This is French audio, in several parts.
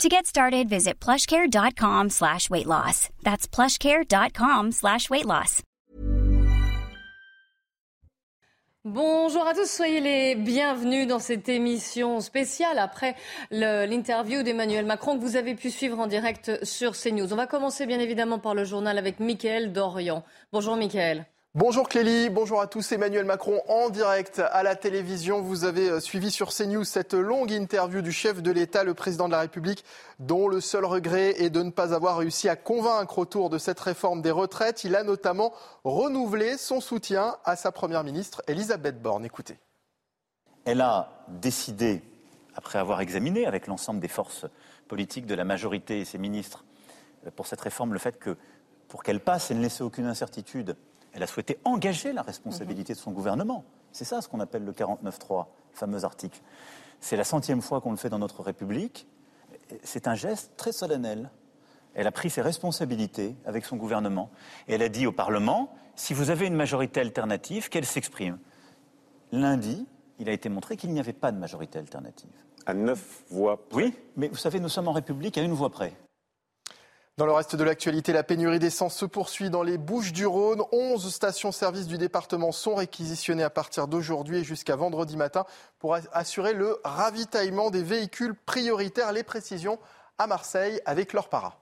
To get started, visit plushcare.com slash weight loss. That's plushcare.com slash weight loss. Bonjour à tous, soyez les bienvenus dans cette émission spéciale après l'interview d'Emmanuel Macron que vous avez pu suivre en direct sur CNews. On va commencer bien évidemment par le journal avec Mickaël Dorian. Bonjour Mickaël. Bonjour Clélie, bonjour à tous. Emmanuel Macron en direct à la télévision. Vous avez euh, suivi sur CNews cette longue interview du chef de l'État, le président de la République, dont le seul regret est de ne pas avoir réussi à convaincre autour de cette réforme des retraites. Il a notamment renouvelé son soutien à sa première ministre, Elisabeth Borne. Écoutez. Elle a décidé, après avoir examiné avec l'ensemble des forces politiques de la majorité et ses ministres euh, pour cette réforme, le fait que pour qu'elle passe et ne laisser aucune incertitude, elle a souhaité engager la responsabilité de son gouvernement. C'est ça ce qu'on appelle le 49.3, fameux article. C'est la centième fois qu'on le fait dans notre République. C'est un geste très solennel. Elle a pris ses responsabilités avec son gouvernement et elle a dit au Parlement si vous avez une majorité alternative, qu'elle s'exprime. Lundi, il a été montré qu'il n'y avait pas de majorité alternative. À neuf voix près. Oui, mais vous savez, nous sommes en République à une voix près. Dans le reste de l'actualité, la pénurie d'essence se poursuit dans les Bouches du Rhône. 11 stations-service du département sont réquisitionnées à partir d'aujourd'hui et jusqu'à vendredi matin pour assurer le ravitaillement des véhicules prioritaires. Les précisions à Marseille avec leur para.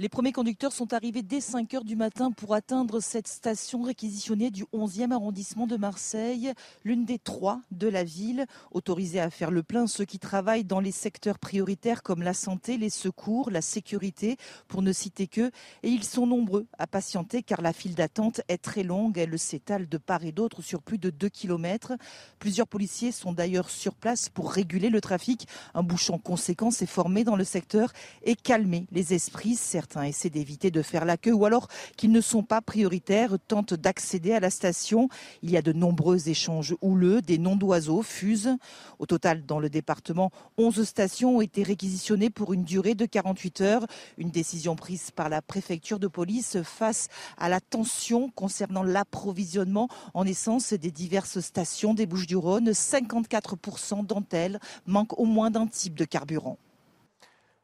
Les premiers conducteurs sont arrivés dès 5 heures du matin pour atteindre cette station réquisitionnée du 11e arrondissement de Marseille, l'une des trois de la ville. Autorisés à faire le plein, ceux qui travaillent dans les secteurs prioritaires comme la santé, les secours, la sécurité, pour ne citer que. Et ils sont nombreux à patienter car la file d'attente est très longue. Elle s'étale de part et d'autre sur plus de 2 km. Plusieurs policiers sont d'ailleurs sur place pour réguler le trafic. Un bouchon conséquent s'est formé dans le secteur et calmer les esprits. Certains essaient d'éviter de faire la queue ou alors qu'ils ne sont pas prioritaires, tentent d'accéder à la station. Il y a de nombreux échanges houleux, des noms d'oiseaux fusent. Au total, dans le département, 11 stations ont été réquisitionnées pour une durée de 48 heures. Une décision prise par la préfecture de police face à la tension concernant l'approvisionnement en essence des diverses stations des Bouches-du-Rhône. 54% d'entre elles manquent au moins d'un type de carburant.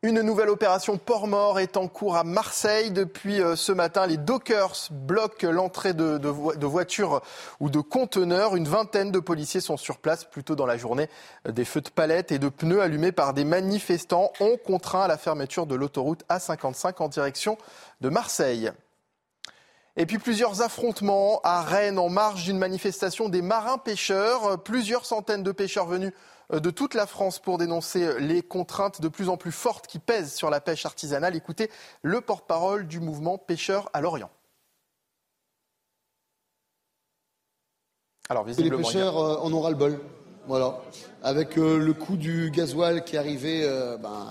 Une nouvelle opération port-mort est en cours à Marseille. Depuis euh, ce matin, les dockers bloquent l'entrée de, voitures ou de conteneurs. Une vingtaine de policiers sont sur place. Plutôt dans la journée, des feux de palettes et de pneus allumés par des manifestants ont contraint à la fermeture de l'autoroute A55 en direction de Marseille. Et puis plusieurs affrontements à Rennes en marge d'une manifestation des marins pêcheurs. Plusieurs centaines de pêcheurs venus de toute la France pour dénoncer les contraintes de plus en plus fortes qui pèsent sur la pêche artisanale. Écoutez le porte-parole du mouvement Pêcheurs à Lorient. Alors, les pêcheurs euh, en ont ras le bol. Voilà. Avec euh, le coût du gasoil qui est arrivé ben,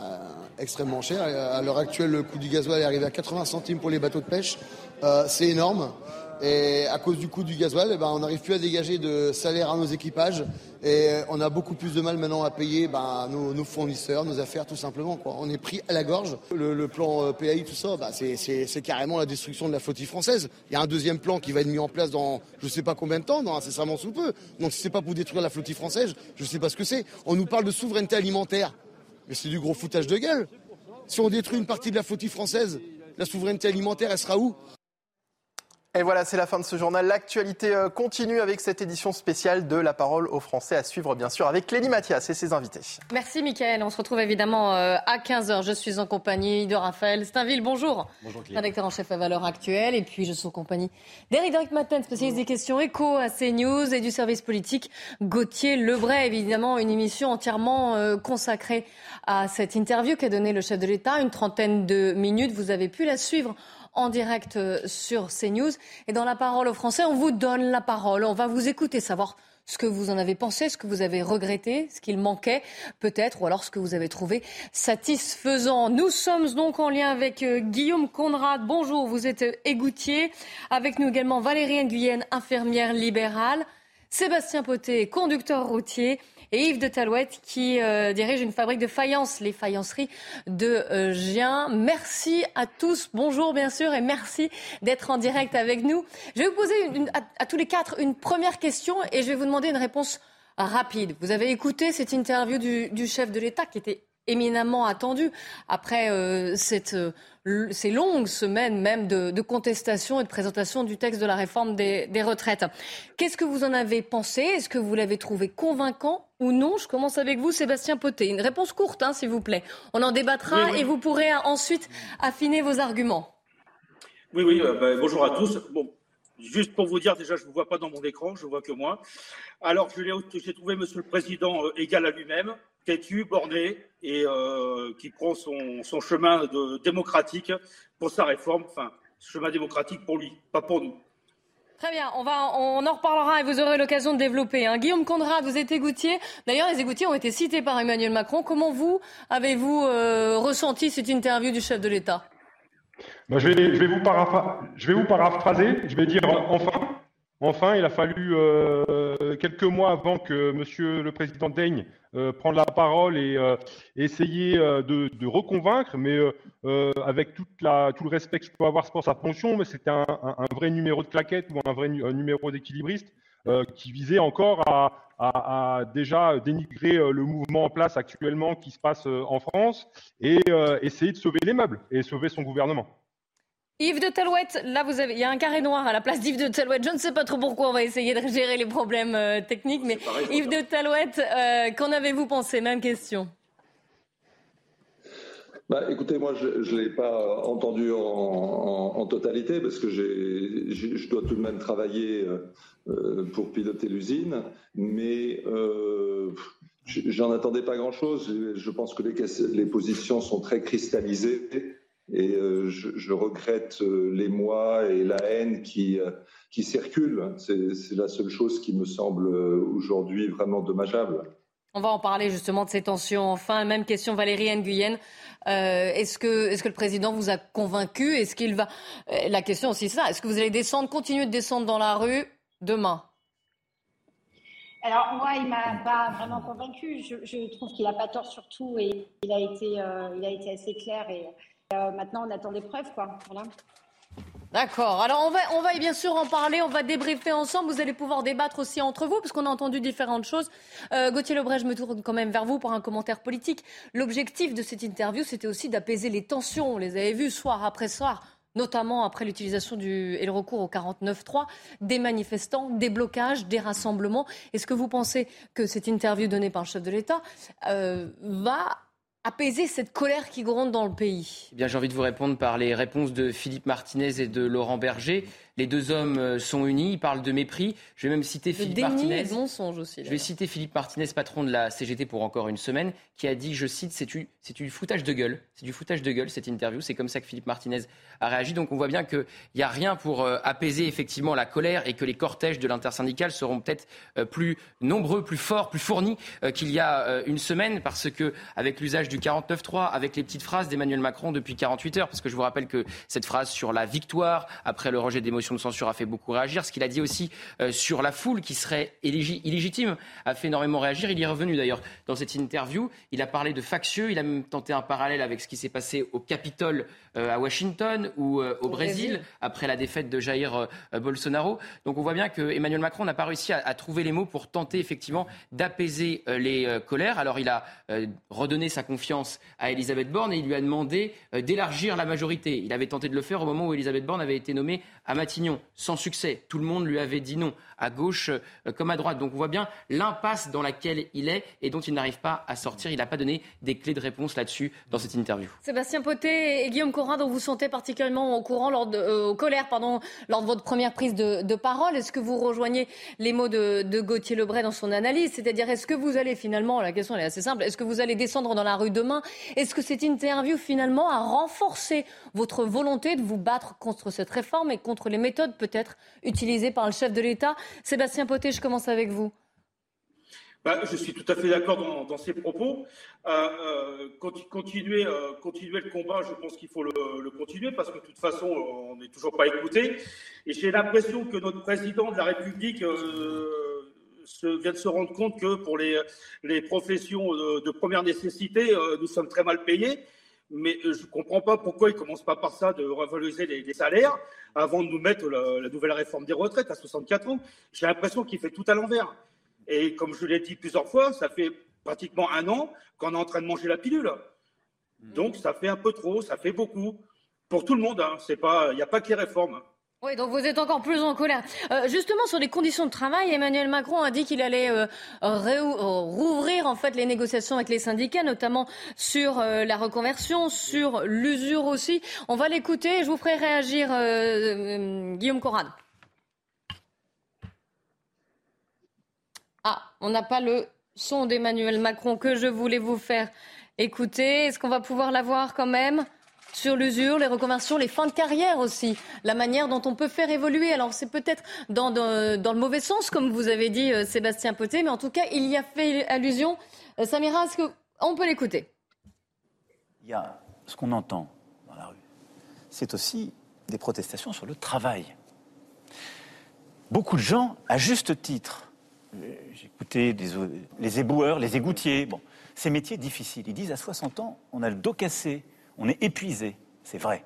extrêmement cher. À l'heure actuelle, le coût du gasoil est arrivé à 80 centimes pour les bateaux de pêche. c'est énorme. Et à cause du coût du gasoil, eh ben, on n'arrive plus à dégager de salaire à nos équipages. Et on a beaucoup plus de mal maintenant à payer ben, nos, fournisseurs, nos affaires, tout simplement. Quoi. On est pris à la gorge. Le, plan euh, PAI, tout ça, ben, c'est carrément la destruction de la flottille française. Il y a un deuxième plan qui va être mis en place dans je ne sais pas combien de temps, dans incessamment sous peu. Donc si c'est pas pour détruire la flottille française, je ne sais pas ce que c'est. On nous parle de souveraineté alimentaire. Mais c'est du gros foutage de gueule. Si on détruit une partie de la flottille française, la souveraineté alimentaire, elle sera où? Et voilà, c'est la fin de ce journal. L'actualité euh, continue avec cette édition spéciale de La Parole aux Français à suivre, bien sûr, avec Clélie Mathias et ses invités. Merci, Mickaël. On se retrouve évidemment euh, à 15h. Je suis en compagnie de Raphaël Stainville. Bonjour. Bonjour, Clélie. Rédacteur en chef à Valeurs Actuelles. Et puis, je suis en compagnie d'Éric Matin, spécialiste des questions éco à CNews et du service politique Gauthier Lebray. Évidemment, une émission entièrement euh, consacrée à cette interview qu'a donnée le chef de l'État. Une trentaine de minutes. Vous avez pu la suivre en direct euh, sur CNews. Et dans la parole aux Français, on vous donne la parole. On va vous écouter, savoir ce que vous en avez pensé, ce que vous avez regretté, ce qu'il manquait peut-être, ou alors ce que vous avez trouvé satisfaisant. Nous sommes donc en lien avec euh, Guillaume Conrad. Bonjour, vous êtes égoutier. Avec nous également Valérie Nguyen, infirmière libérale. Sébastien Poté, conducteur routier Yves de Talouette qui euh, dirige une fabrique de faïences, les faïenceries de euh, Gien. Merci à tous, bonjour bien sûr et merci d'être en direct avec nous. Je vais vous poser à, tous les quatre une première question et je vais vous demander une réponse rapide. Vous avez écouté cette interview du, chef de l'État qui était éminemment attendue après euh, cette ces longues semaines même de, contestation et de présentation du texte de la réforme des, retraites. Qu'est-ce que vous en avez pensé? Est-ce que vous l'avez trouvé convaincant ou non? Je commence avec vous, Sébastien Poté. Une réponse courte, hein, s'il vous plaît. On en débattra et vous pourrez ensuite affiner vos arguments. Oui, oui, euh, bah, bonjour à tous. Bon, juste pour vous dire, déjà, je ne vous vois pas dans mon écran, je vois que moi. Alors, j'ai trouvé Monsieur le Président euh, égal à lui-même têtu, borné et euh, qui prend son, chemin de, démocratique pour sa réforme, enfin, chemin démocratique pour lui, pas pour nous. Très bien, on, va, on en reparlera et vous aurez l'occasion de développer. Hein. Guillaume Conrad, vous êtes égoutier. D'ailleurs, les égoutiers ont été cités par Emmanuel Macron. Comment vous avez-vous euh, ressenti cette interview du chef de l'État? Ben, je, vais, je, vais vous je vais vous paraphraser. Je vais dire enfin. Enfin, il a fallu euh, quelques mois avant que Monsieur le Président daigne euh, prendre la parole et euh, essayer de, reconvaincre, mais avec toute la, tout le respect qu'il peut avoir pour sa fonction, mais c'était un, vrai numéro de claquette ou un vrai numéro d'équilibriste qui visait encore à, déjà dénigrer le mouvement en place actuellement qui se passe en France et essayer de sauver les meubles et sauver son gouvernement. Yves de Talouette, là vous avez, il y a un carré noir à la place d'Yves de Talouette. Je ne sais pas trop pourquoi on va essayer de gérer les problèmes euh, techniques, mais Yves de Talouette, euh, qu'en avez-vous pensé? Même question. Bah, écoutez, moi, je ne l'ai pas entendu en, totalité parce que je dois tout de même travailler euh, pour piloter l'usine, mais j'en attendais pas grand-chose. Je pense que les, les positions sont très cristallisées. Et euh, je, regrette euh, les mois et la haine qui, euh, qui circulent. C'est la seule chose qui me semble aujourd'hui vraiment dommageable. On va en parler justement de ces tensions. Enfin, même question Valérie Nguyen. est-ce que, est que le président vous a convaincu? Est-ce qu'il va La question aussi, c'est ça. Est-ce que vous allez descendre, continuer de descendre dans la rue demain? Alors moi, il m'a pas vraiment convaincu. Je, trouve qu'il n'a pas tort surtout et il a été, il a été assez clair et euh, maintenant, on attend des preuves, quoi. Voilà. D'accord. Alors on va, on va bien sûr en parler, on va débriefer ensemble. Vous allez pouvoir débattre aussi entre vous, parce qu'on a entendu différentes choses. Euh, Gauthier Lebray, je me tourne quand même vers vous pour un commentaire politique. L'objectif de cette interview, c'était aussi d'apaiser les tensions. On les avait vues soir après soir, notamment après l'utilisation et le recours au 49.3, des manifestants, des blocages, des rassemblements. Est-ce que vous pensez que cette interview donnée par le chef de l'État euh, va apaiser cette colère qui gronde dans le pays eh Bien, j'ai envie de vous répondre par les réponses de Philippe Martinez et de Laurent Berger. Les deux hommes euh, sont unis, ils parlent de mépris. Je vais même citer Philippe Martinez. mensonge aussi. Je vais citer Philippe Martinez, patron de la CGT pour encore une semaine, qui a dit, je cite, c'est du, du foutage de gueule. C'est du foutage de gueule cette interview. C'est comme ça que Philippe Martinez a réagi. Donc on voit bien qu'il n'y a rien pour euh, apaiser effectivement la colère et que les cortèges de l'intersyndicale seront peut-être euh, plus nombreux, plus forts, plus fournis qu'il y a une semaine, parce que avec l'usage du 49.3, avec les petites phrases d'Emmanuel Macron depuis 48 heures, parce que je vous rappelle que cette phrase sur la victoire après le rejet d'émotion de censure a fait beaucoup réagir. Ce qu'il a dit aussi euh, sur la foule qui serait illégitime a fait énormément réagir. Il y est revenu d'ailleurs dans cette interview. Il a parlé de factieux. Il a même tenté un parallèle avec ce qui s'est passé au Capitole euh, à Washington ou euh, au, Brésil, après la défaite de Jair Bolsonaro. Donc on voit bien que Emmanuel Macron n'a pas réussi à, trouver les mots pour tenter effectivement d'apaiser les colères. Alors il a redonné sa confiance à Elisabeth Borne et il lui a demandé d'élargir la majorité. Il avait tenté de le faire au moment où Elisabeth Borne avait été nommée à Matignon, sans succès. Tout le monde lui avait dit non, à gauche euh, comme à droite. Donc on voit bien l'impasse dans laquelle il est et dont il n'arrive pas à sortir. Il n'a pas donné des clés de réponse là-dessus dans cette interview. Sébastien Poté et Guillaume Corin, dont vous sentez particulièrement au courant, lors de, euh, colère, pardon, lors de votre première prise de, parole, est-ce que vous rejoignez les mots de, de Gauthier Lebray dans son analyse? C'est-à-dire, est-ce que vous allez finalement, la question est assez simple, est-ce que vous allez descendre dans la rue demain? Est-ce que cette interview finalement a renforcé votre volonté de vous battre contre cette réforme et contre les méthodes peut-être utilisées par le chef de l'État Sébastien Poté, je commence avec vous. bah, je suis tout à fait d'accord dans, dans, ces propos. Euh, euh, continuer, euh, continuer le combat, je pense qu'il faut le, continuer parce que de toute façon, on n'est toujours pas écouté. Et j'ai l'impression que notre président de la République se, vient de se rendre compte que pour les, professions de, première nécessité, nous sommes très mal payés. Mais je ne comprends pas pourquoi il ne commence pas par ça de revaloriser les, les salaires avant de nous mettre la, la nouvelle réforme des retraites à 64 ans. J'ai l'impression qu'il fait tout à l'envers. Et comme je l'ai dit plusieurs fois, ça fait pratiquement un an qu'on est en train de manger la pilule. Donc ça fait un peu trop, ça fait beaucoup. Pour tout le monde, hein. il n'y a pas que les réformes. Oui, donc vous êtes encore plus en colère. Euh, justement, sur les conditions de travail, Emmanuel Macron a dit qu'il allait euh, rouvrir en fait les négociations avec les syndicats, notamment sur euh, la reconversion, sur l'usure aussi. On va l'écouter et je vous ferai réagir, euh, Guillaume Corrade. Ah, on n'a pas le son d'Emmanuel Macron que je voulais vous faire écouter. Est-ce qu'on va pouvoir l'avoir quand même? Sur l'usure, les reconversions, les fins de carrière aussi, la manière dont on peut faire évoluer. Alors c'est peut-être dans, le mauvais sens, comme vous avez dit euh, Sébastien Poté, mais en tout cas, il y a fait allusion. Euh, Samira, est-ce qu'on peut l'écouter? Il y a ce qu'on entend dans la rue. C'est aussi des protestations sur le travail. Beaucoup de gens, à juste titre, j'ai écouté les éboueurs, les égoutiers, ces métiers difficiles. Ils disent à 60 ans, on a le dos cassé, on est épuisé. C'est vrai.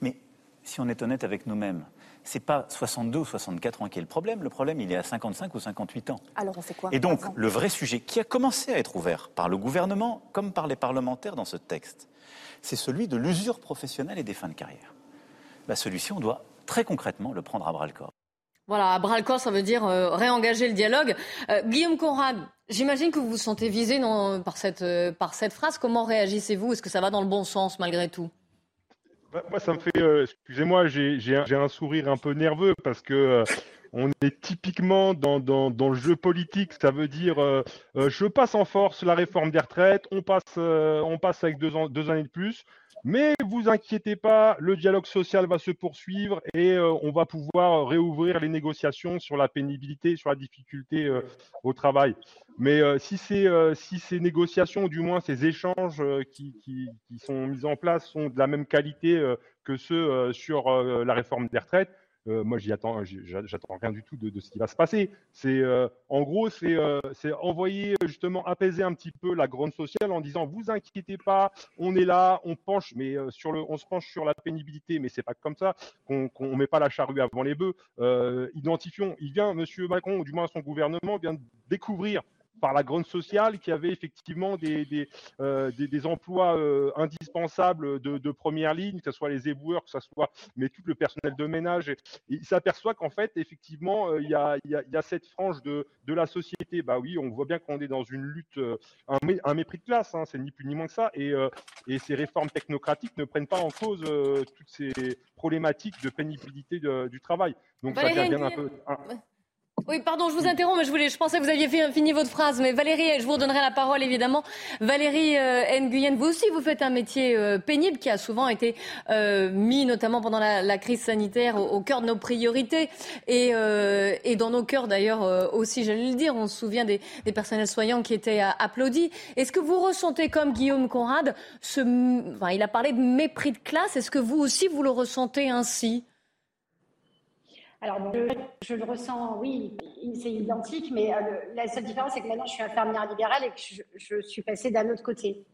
Mais si on est honnête avec nous-mêmes, c'est pas 62 ou 64 ans qui est le problème. Le problème, il est à 55 ou 58 ans. Alors on fait quoi Et donc, le vrai sujet qui a commencé à être ouvert par le gouvernement comme par les parlementaires dans ce texte, c'est celui de l'usure professionnelle et des fins de carrière. Bah, celui-ci, on doit très concrètement le prendre à bras le corps. Voilà, à bras le corps, ça veut dire euh, réengager le dialogue. Euh, Guillaume Conrad, j'imagine que vous vous sentez visé non, par, cette, euh, par cette phrase. Comment réagissez-vous? Est-ce que ça va dans le bon sens malgré tout? Bah, Moi, ça me fait. Euh, excusez-moi, j'ai un, sourire un peu nerveux parce que. Euh, on est typiquement dans, le jeu politique, ça veut dire je passe en force la réforme des retraites, on passe, on passe avec deux, ans, deux années de plus, mais vous inquiétez pas, le dialogue social va se poursuivre et euh, on va pouvoir réouvrir les négociations sur la pénibilité, sur la difficulté euh, au travail. Mais euh, si, ces, si ces négociations, du moins ces échanges qui, sont mis en place, sont de la même qualité que ceux sur la réforme des retraites, euh, moi, j'y attends, j'attends rien du tout de, ce qui va se passer. C'est, euh, en gros, c'est, euh, c'est envoyer justement apaiser un petit peu la grande sociale en disant vous inquiétez pas, on est là, on penche, mais sur le, on se penche sur la pénibilité, mais c'est pas comme ça qu'on, qu'on met pas la charrue avant les bœufs. identifions. Il vient, Monsieur Macron, ou du moins son gouvernement vient de découvrir par la grande sociale qui avait effectivement des, des, euh, des, des emplois euh, indispensables de, de, première ligne, que ce soit les éboueurs, que ce soit mais tout le personnel de ménage. Et, il s'aperçoit qu'en fait, effectivement, euh, il, y a, il, y a, il, y a, cette frange de, de, la société. Bah oui, on voit bien qu'on est dans une lutte, euh, un, un, mépris de classe, hein, c'est ni plus ni moins que ça. Et, euh, et, ces réformes technocratiques ne prennent pas en cause toutes ces problématiques de pénibilité de, du travail. Donc ça vient bien un peu. Un, oui, pardon, je vous interromps, mais je, voulais, je pensais que vous aviez fini votre phrase. Mais Valérie, je vous redonnerai la parole, évidemment. Valérie euh, Nguyen, vous aussi, vous faites un métier euh, pénible qui a souvent été euh, mis, notamment pendant la, crise sanitaire, au, cœur de nos priorités. Et, euh, et dans nos cœurs, d'ailleurs, aussi, j'allais le dire, on se souvient des, des personnels soignants qui étaient applaudis. Est-ce que vous ressentez, comme Guillaume Conrad, ce, enfin, il a parlé de mépris de classe, est-ce que vous aussi, vous le ressentez ainsi? Alors, je, le ressens, oui, c'est identique, mais euh, la seule différence, c'est que maintenant, je suis infirmière libérale et que je, suis passée d'un autre côté.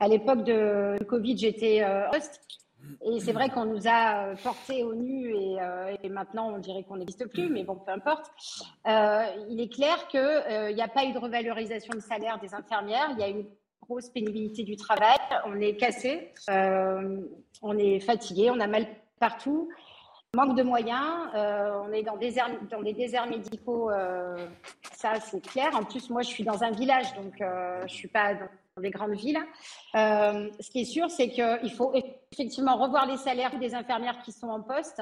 À l'époque de Covid, j'étais euh, host. Et c'est vrai qu'on nous a portés au nu et, euh, et maintenant on dirait qu'on n'existe plus, mais bon, peu importe. Euh, il est clair qu'il euh, n'y a pas eu de revalorisation de salaire des infirmières. Il y a une grosse pénibilité du travail. On est cassé, euh, on est fatigué, on a mal partout. Manque de moyens, euh, on est dans, des déserts médicaux, euh, ça c'est clair. En plus, moi je suis dans un village, donc euh, je suis pas dans des grandes villes. Ce qui est sûr, c'est qu'il faut effectivement revoir les salaires des infirmières qui sont en poste.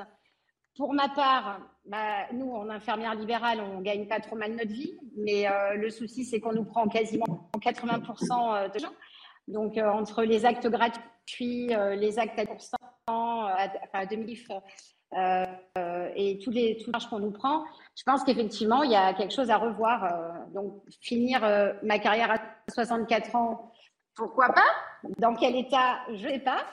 Pour ma part, bah, nous, en infirmière libérale, on gagne pas trop mal notre vie, mais le souci, c'est qu'on nous prend quasiment 80% de gens. Donc, entre les actes gratuits, les actes à à, enfin, à euh, et tous les tout qu'on nous prend, je pense qu'effectivement, il y a quelque chose à revoir. Euh, donc, finir euh, ma carrière à 64 ans, pourquoi pas Dans quel état Je ne sais pas.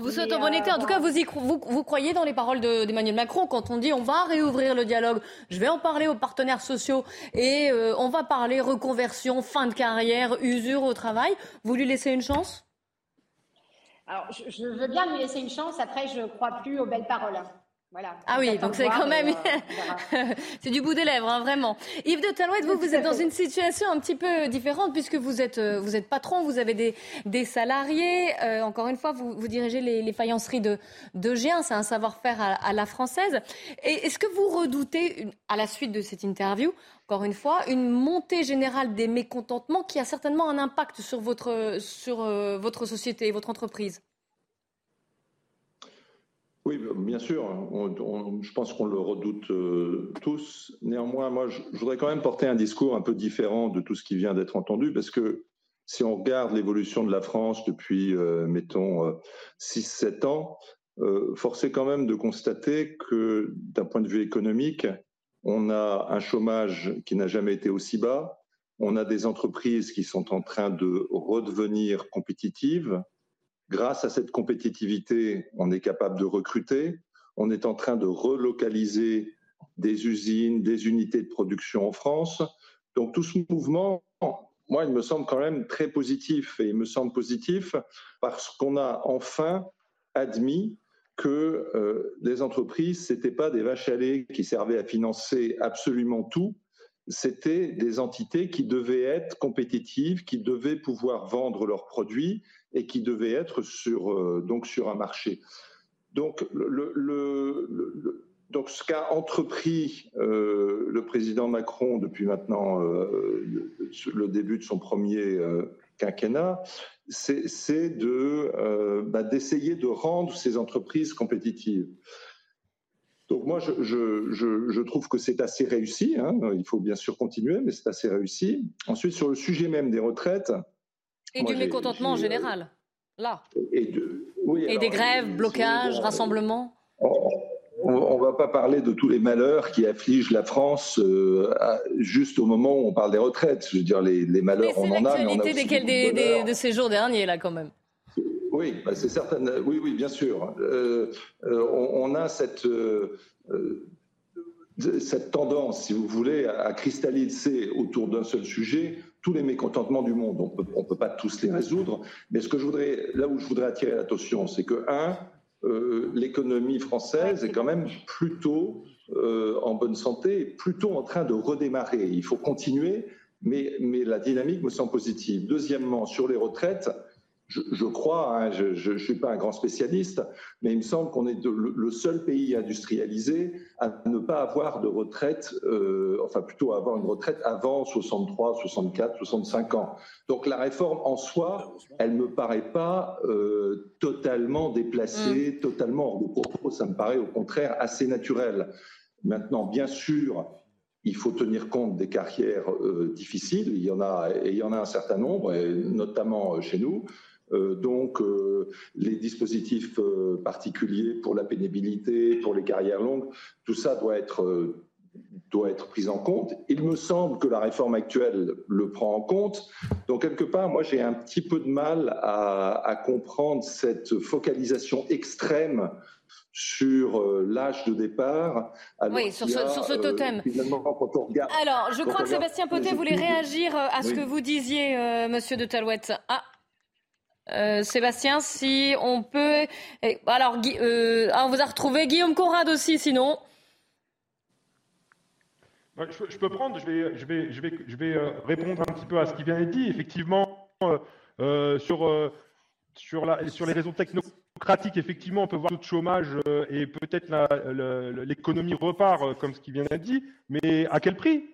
vous souhaitez en bon état. En tout cas, vous, y, vous, vous croyez dans les paroles d'Emmanuel Macron quand on dit on va réouvrir le dialogue, je vais en parler aux partenaires sociaux et on va parler reconversion, fin de carrière, usure au travail. Vous lui laissez une chance? Alors, je, veux bien lui laisser une chance. Après, je ne crois plus aux belles paroles. Voilà. Ah oui, donc c'est quand même. Euh, c'est du bout des lèvres, hein, vraiment. Yves de Talouette, vous, vous êtes dans une situation un petit peu différente puisque vous êtes, euh, vous êtes patron, vous avez des, des salariés. Euh, encore une fois, vous, vous dirigez les, les, faïenceries de, de. C'est un savoir-faire à, à, la française. Et est-ce que vous redoutez, à la suite de cette interview, encore une fois, une montée générale des mécontentements qui a certainement un impact sur votre, sur, votre société, votre entreprise? Oui, bien sûr. je pense qu'on le redoute euh, tous. Néanmoins, moi, je, voudrais quand même porter un discours un peu différent de tout ce qui vient d'être entendu, parce que si on regarde l'évolution de la France depuis, euh, mettons, 6-7 euh, ans, force est quand même de constater que, d'un point de vue économique, on a un chômage qui n'a jamais été aussi bas, on a des entreprises qui sont en train de redevenir compétitives, Grâce à cette compétitivité, on est capable de recruter. On est en train de relocaliser des usines, des unités de production en France. Donc tout ce mouvement, moi, il me semble quand même très positif. Et il me semble positif parce qu'on a enfin admis que euh, les entreprises, ce n'étaient pas des vaches à lait qui servaient à financer absolument tout, c'était des entités qui devaient être compétitives, qui devaient pouvoir vendre leurs produits et qui devaient être sur, euh, donc sur un marché. Donc, ce qu'a entrepris euh, le président Macron depuis maintenant euh, le, début de son premier quinquennat, c'est bah, d'essayer de rendre ces entreprises compétitives. Donc moi, je, je, je, trouve que c'est assez réussi. Hein. Il faut bien sûr continuer, mais c'est assez réussi. Ensuite, sur le sujet même des retraites. Et du mécontentement en général, là. Et, et des grèves, blocages, rassemblements. On ne va pas parler de tous les malheurs qui affligent la France euh, juste au moment où on parle des retraites. Je veux dire, les, les malheurs, on en a, des, des, de ces jours derniers, là, quand même. Oui, bah, c'est certain. Oui, oui, bien sûr. Euh, euh, on, a cette, euh, tendance, si vous voulez, à, cristalliser autour d'un seul sujet tous les mécontentements du monde. On peut, ne peut pas tous les résoudre, mais ce que je voudrais, là où je voudrais attirer l'attention, c'est que, un, l'économie française est quand même plutôt en bonne santé, plutôt en train de redémarrer. Il faut continuer, mais la dynamique me semble positive. Deuxièmement, sur les retraites, je, crois, hein, je ne suis pas un grand spécialiste, mais il me semble qu'on est le, seul pays industrialisé à ne pas avoir de retraite, euh, enfin plutôt à avoir une retraite avant 63, 64, 65 ans. Donc la réforme en soi, elle ne me paraît pas euh, totalement déplacée, mm. totalement hors de propos. Ça me paraît au contraire assez naturel. Maintenant, bien sûr, il faut tenir compte des carrières euh, difficiles. Il y en a, et il y en a un certain nombre, et notamment chez nous. Euh, donc, euh, les dispositifs euh, particuliers pour la pénibilité, pour les carrières longues, tout ça doit être doit être pris en compte. Il me semble que la réforme actuelle le prend en compte. Donc, quelque part, moi, j'ai un petit peu de mal à, comprendre cette focalisation extrême sur l'âge de départ. Oui, sur ce, sur ce, totem. Alors, je crois que Sébastien Potet voulait réagir à ce que vous disiez, monsieur de Talouette. Ah, euh, Sébastien, si on peut. Alors, euh, ah, on vous a retrouvé Guillaume Conrad aussi, sinon. Je, peux prendre, je vais, je vais, je vais, je vais euh, répondre un petit peu à ce qui vient d'être dit. Effectivement, sur, sur, la, sur les réseaux technocratiques, effectivement, on peut voir le chômage et peut-être l'économie repart, comme ce qui vient d'être dit, mais à quel prix?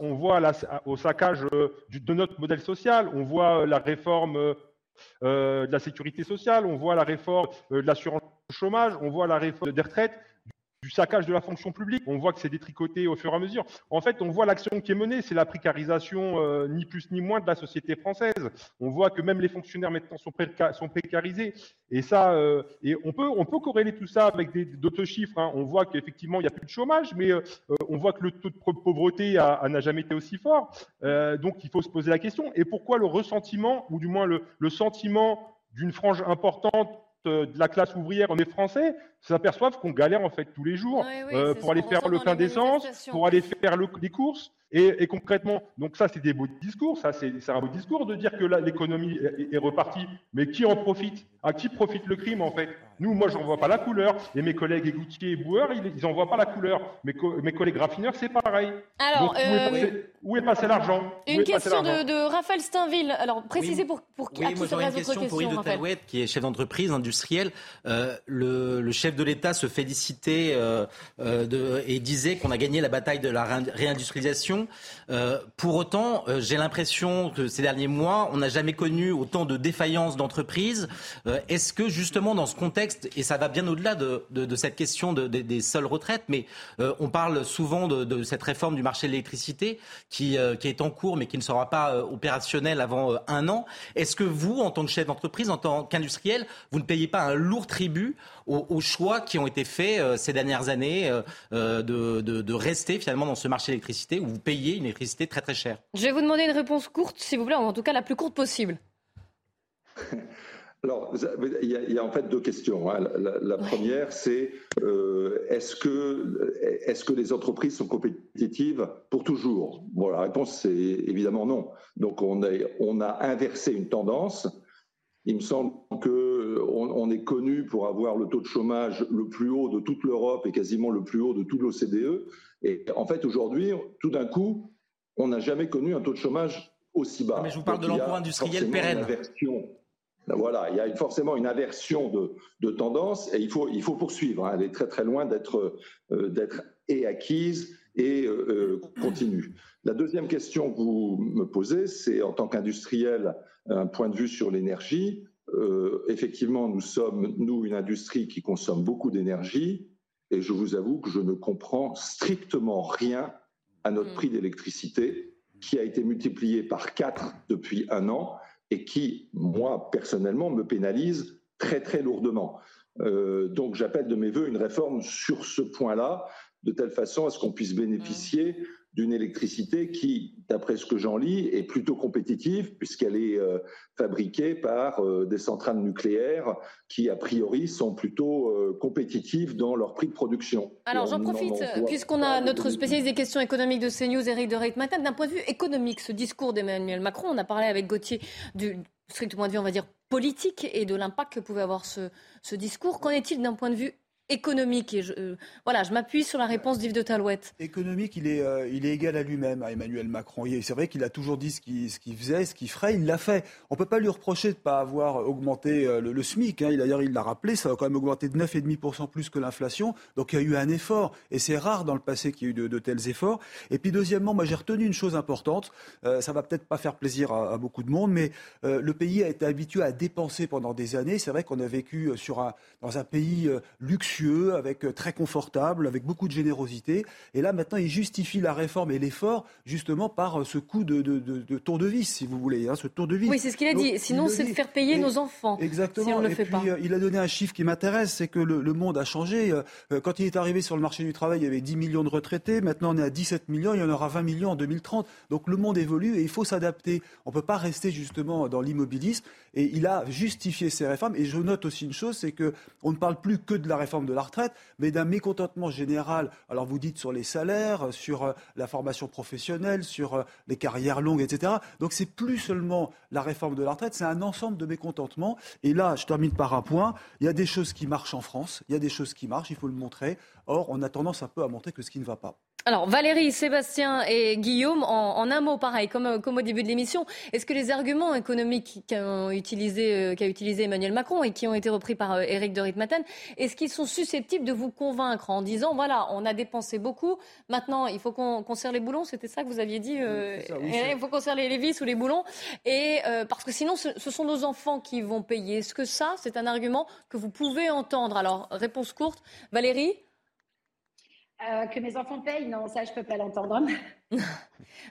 On voit au saccage euh, de notre modèle social, on voit euh, la réforme de la sécurité sociale, on voit la réforme de l'assurance chômage, on voit la réforme des retraites. Du saccage de la fonction publique. On voit que c'est détricoté au fur et à mesure. En fait, on voit l'action qui est menée, c'est la précarisation euh, ni plus ni moins de la société française. On voit que même les fonctionnaires maintenant sont, précarisés. Et ça, euh, et on peut, on peut corréler tout ça avec d'autres chiffres. Hein. On voit qu'effectivement, il n'y a plus de chômage, mais euh, on voit que le taux de pauvreté n'a jamais été aussi fort. donc, il faut se poser la question. Et pourquoi le ressentiment, ou du moins le sentiment d'une frange importante de la classe ouvrière, on est français, s'aperçoivent qu'on galère en fait tous les jours euh, pour aller faire le plein d'essence, pour aller faire les courses. Et, concrètement, donc ça c'est des beaux discours, ça c'est un beau discours de dire que l'économie est, repartie, mais qui en profite? À qui profite le crime en fait? Nous, moi j'en vois pas la couleur, et mes collègues égoutiers et boueurs, ils n'en voient pas la couleur. Mes, mes collègues raffineurs, c'est pareil. Alors, où, est passé, l'argent? Une question de, Raphaël Steinville. Alors, précisez pour, pour qui, moi, une question pour Yves de qui est chef d'entreprise industrielle. Euh, le, le chef de l'État se félicitait euh, euh, de, et disait qu'on a gagné la bataille de la réindustrialisation. Euh, pour autant, j'ai l'impression que ces derniers mois, on n'a jamais connu autant de défaillances d'entreprises. Est-ce que justement dans ce contexte, et ça va bien au-delà de, cette question de, des seules retraites, mais on parle souvent de, cette réforme du marché de l'électricité qui est en cours mais qui ne sera pas opérationnelle avant un an. Est-ce que vous, en tant que chef d'entreprise, en tant qu'industriel, vous ne payez pas un lourd tribut aux, choix qui ont été faits euh, ces dernières années euh, euh, de, de, rester finalement dans ce marché de l'électricité où vous payez une électricité très très chère Je vais vous demander une réponse courte, s'il vous plaît, ou en tout cas la plus courte possible. Alors, il y, a, en fait deux questions. Hein. La, première, c'est est-ce que, est que les entreprises sont compétitives pour toujours? Bon, la réponse, c'est évidemment non. Donc, on, on a inversé une tendance. Il me semble que on, est connu pour avoir le taux de chômage le plus haut de toute l'Europe et quasiment le plus haut de toute l'OCDE. Et en fait, aujourd'hui, tout d'un coup, on n'a jamais connu un taux de chômage aussi bas. Mais je vous parle de l'emploi industriel pérenne. Voilà, il y a forcément une aversion de, tendance et il faut, il faut poursuivre. Hein. Elle est très très loin d'être euh, d'être et acquise et euh, euh, continue. La deuxième question que vous me posez, c'est en tant qu'industriel, un point de vue sur l'énergie. Euh, effectivement, nous sommes, nous, une industrie qui consomme beaucoup d'énergie, et je vous avoue que je ne comprends strictement rien à notre mm. prix d'électricité, qui a été multiplié par 4 depuis un an, et qui, moi, personnellement, me pénalise très, très lourdement. Euh, donc, j'appelle de mes voeux une réforme sur ce point-là, de telle façon à ce qu'on puisse bénéficier d'une électricité qui, d'après ce que j'en lis, est plutôt compétitive puisqu'elle est euh, fabriquée par euh, des centrales nucléaires qui, a priori, sont plutôt euh, compétitives dans leur prix de production. Alors j'en profite, puisqu'on a notre spécialiste des questions économiques de CNews, Eric de Reitmatin, d'un point de vue économique, ce discours d'Emmanuel Macron, on a parlé avec Gauthier du strict point de vue, on va dire, politique et de l'impact que pouvait avoir ce, ce discours. Qu'en est-il d'un point de vue économique. Et je, euh, voilà, je m'appuie sur la réponse d'Yves de Talouette. Économique, il est, euh, il est égal à lui-même, à Emmanuel Macron. C'est vrai qu'il a toujours dit ce qu'il ce faisait, ce qu'il ferait, il l'a fait. On ne peut pas lui reprocher de ne pas avoir augmenté euh, le, SMIC. Hein. D'ailleurs, il l'a rappelé, ça a quand même augmenté de 9,5% plus que l'inflation. Donc il y a eu un effort. Et c'est rare dans le passé qu'il y ait eu de, tels efforts. Et puis deuxièmement, moi j'ai retenu une chose importante. Ça va peut-être pas faire plaisir à, beaucoup de monde, mais le pays a été habitué à dépenser pendant des années. C'est vrai qu'on a vécu dans un pays luxueux avec euh, très confortable, avec beaucoup de générosité. Et là, maintenant, il justifie la réforme et l'effort justement par euh, ce coup de, de, de, tour de vis, si vous voulez, hein, ce tour de vis. Oui, c'est ce qu'il a dit. Sinon, c'est de faire payer nos enfants. Exactement. Si on le fait puis, pas. Euh, il a donné un chiffre qui m'intéresse, c'est que le, monde a changé. Quand il est arrivé sur le marché du travail, il y avait 10 millions de retraités. Maintenant, on est à 17 millions. Il y en aura 20 millions en 2030. Donc, le monde évolue et il faut s'adapter. On ne peut pas rester justement dans l'immobilisme. Et il a justifié ces réformes. Et je note aussi une chose, c'est que on ne parle plus que de la réforme de la retraite, mais d'un mécontentement général. Alors vous dites sur les salaires, sur euh, la formation professionnelle, sur euh, les carrières longues, etc. Donc c'est plus seulement la réforme de la retraite, c'est un ensemble de mécontentements. Et là, je termine par un point. Il y a des choses qui marchent en France, il y a des choses qui marchent, il faut le montrer. Or, on a tendance un peu à montrer que ce qui ne va pas. Alors Valérie, Sébastien et Guillaume, en, un mot pareil, comme, comme au début de l'émission, est-ce que les arguments économiques qu'a utilisé, euh, qu utilisé Emmanuel Macron et qui ont été repris par Eric euh, de Ritmaten, est-ce qu'ils sont susceptibles de vous convaincre en disant, voilà, on a dépensé beaucoup, maintenant il faut qu'on serre les boulons, c'était ça que vous aviez dit, euh, il faut qu'on serre les, vis ou les boulons, et parce que sinon ce, ce, sont nos enfants qui vont payer. Est-ce que ça, c'est un argument que vous pouvez entendre? Alors, réponse courte, Valérie? Euh, que mes enfants payent, non, ça je peux pas l'entendre.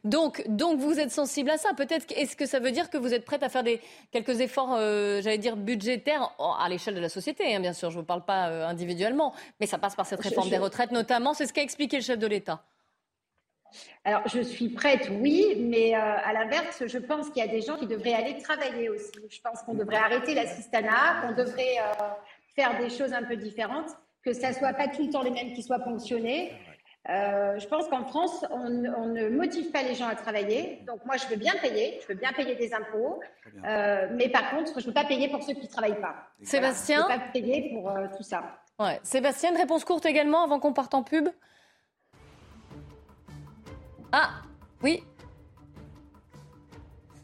donc, donc vous êtes sensible à ça. Peut-être est-ce que ça veut dire que vous êtes prête à faire des quelques efforts, euh, j'allais dire budgétaires à l'échelle de la société, hein, bien sûr. Je ne parle pas euh, individuellement, mais ça passe par cette réforme des retraites notamment. C'est ce qu'a expliqué le chef de l'État. Alors, je suis prête, oui, mais à l'inverse, je pense qu'il y a des gens qui devraient aller travailler aussi. Je pense qu'on devrait arrêter l'assistanat, qu'on devrait faire des choses un peu différentes que ça soit pas tout le temps les mêmes qui soient ponctionnés. Euh, je pense qu'en France, on, ne motive pas les gens à travailler. Donc moi, je veux bien payer, je veux bien payer des impôts, euh, mais par contre, je ne veux pas payer pour ceux qui ne travaillent pas. Sébastien Je ne veux pas payer pour euh, tout ça. Ouais. Sébastien, une réponse courte également avant qu'on parte en pub Ah, oui.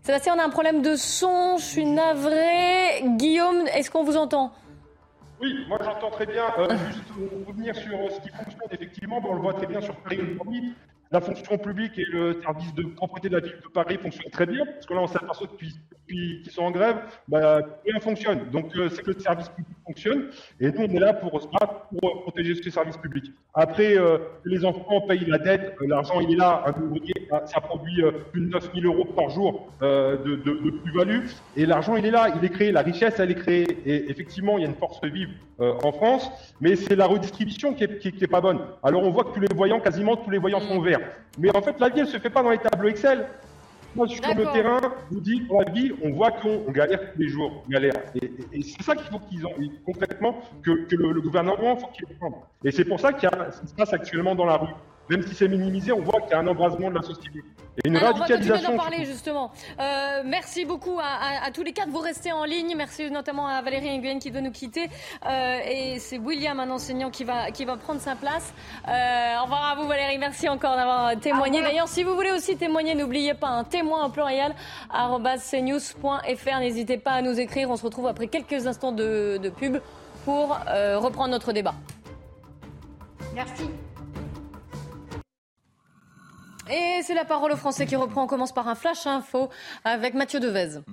Sébastien, on a un problème de son, je suis navré. Guillaume, est-ce qu'on vous entend? Oui, moi j'entends très bien. Euh, juste revenir sur euh, ce qui fonctionne effectivement, on le voit très bien sur Paris la fonction publique et le service de propreté de la ville de Paris fonctionnent très bien, parce que là, on s'aperçoit que depuis, qu'ils sont en grève, bah, rien fonctionne. Donc, euh, c'est que le service public fonctionne, et nous, on est là pour pour protéger ce service public. Après, euh, les enfants payent la dette, euh, l'argent, il est là, un ouvrier, bah, ça produit plus de 9 000 euros par jour de, de, de plus-value, et l'argent, il est là, il est créé, la richesse, elle est créée, et effectivement, il y a une force vive en France, mais c'est la redistribution qui est, qui, qui est pas bonne. Alors, on voit que tous les voyants, quasiment tous les voyants sont verts. Mais en fait, la vie, elle se fait pas dans les tableaux Excel. Moi, sur le terrain, vous dis, dans la vie, on voit qu'on galère tous les jours. On galère. Et, c'est ça qu'il faut qu'ils ont, concrètement, que, le, gouvernement, faut qu'il prenne. Et c'est pour ça qu'il y a ce qui se passe actuellement dans la rue même si c'est minimisé, on voit qu'il y a un embrasement de la société. Et une radicalisation. On va parler justement. Euh, merci beaucoup à, tous les quatre. Vous restez en ligne. Merci notamment à Valérie Nguyen qui doit nous quitter. Euh, et c'est William, un enseignant, qui va, qui va prendre sa place. Euh, au revoir à vous Valérie. Merci encore d'avoir témoigné. D'ailleurs, si vous voulez aussi témoigner, n'oubliez pas un témoin en pluriel cnews.fr. N'hésitez pas à nous écrire. On se retrouve après quelques instants de, de pub pour reprendre notre débat. Merci. Et c'est la parole aux Français qui reprend. On commence par un flash info avec Mathieu Devez.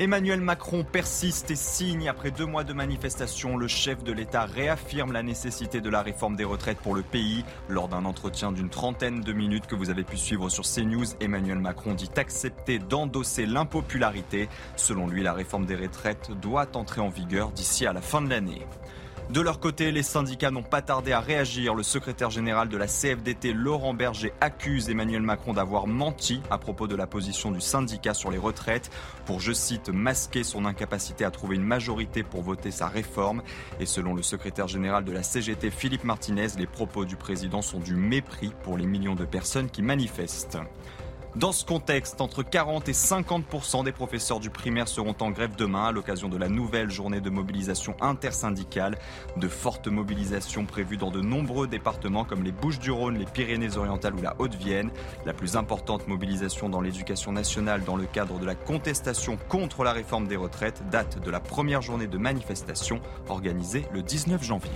Emmanuel Macron persiste et signe après deux mois de manifestation. Le chef de l'État réaffirme la nécessité de la réforme des retraites pour le pays. Lors d'un entretien d'une trentaine de minutes que vous avez pu suivre sur CNews, Emmanuel Macron dit accepter d'endosser l'impopularité. Selon lui, la réforme des retraites doit entrer en vigueur d'ici à la fin de l'année. De leur côté, les syndicats n'ont pas tardé à réagir. Le secrétaire général de la CFDT, Laurent Berger, accuse Emmanuel Macron d'avoir menti à propos de la position du syndicat sur les retraites pour, je cite, masquer son incapacité à trouver une majorité pour voter sa réforme. Et selon le secrétaire général de la CGT, Philippe Martinez, les propos du président sont du mépris pour les millions de personnes qui manifestent. Dans ce contexte, entre 40 et 50% des professeurs du primaire seront en grève demain à l'occasion de la nouvelle journée de mobilisation intersyndicale. De fortes mobilisations prévues dans de nombreux départements comme les Bouches-du-Rhône, les Pyrénées-Orientales ou la Haute-Vienne. La plus importante mobilisation dans l'éducation nationale dans le cadre de la contestation contre la réforme des retraites date de la première journée de manifestation organisée le 19 janvier.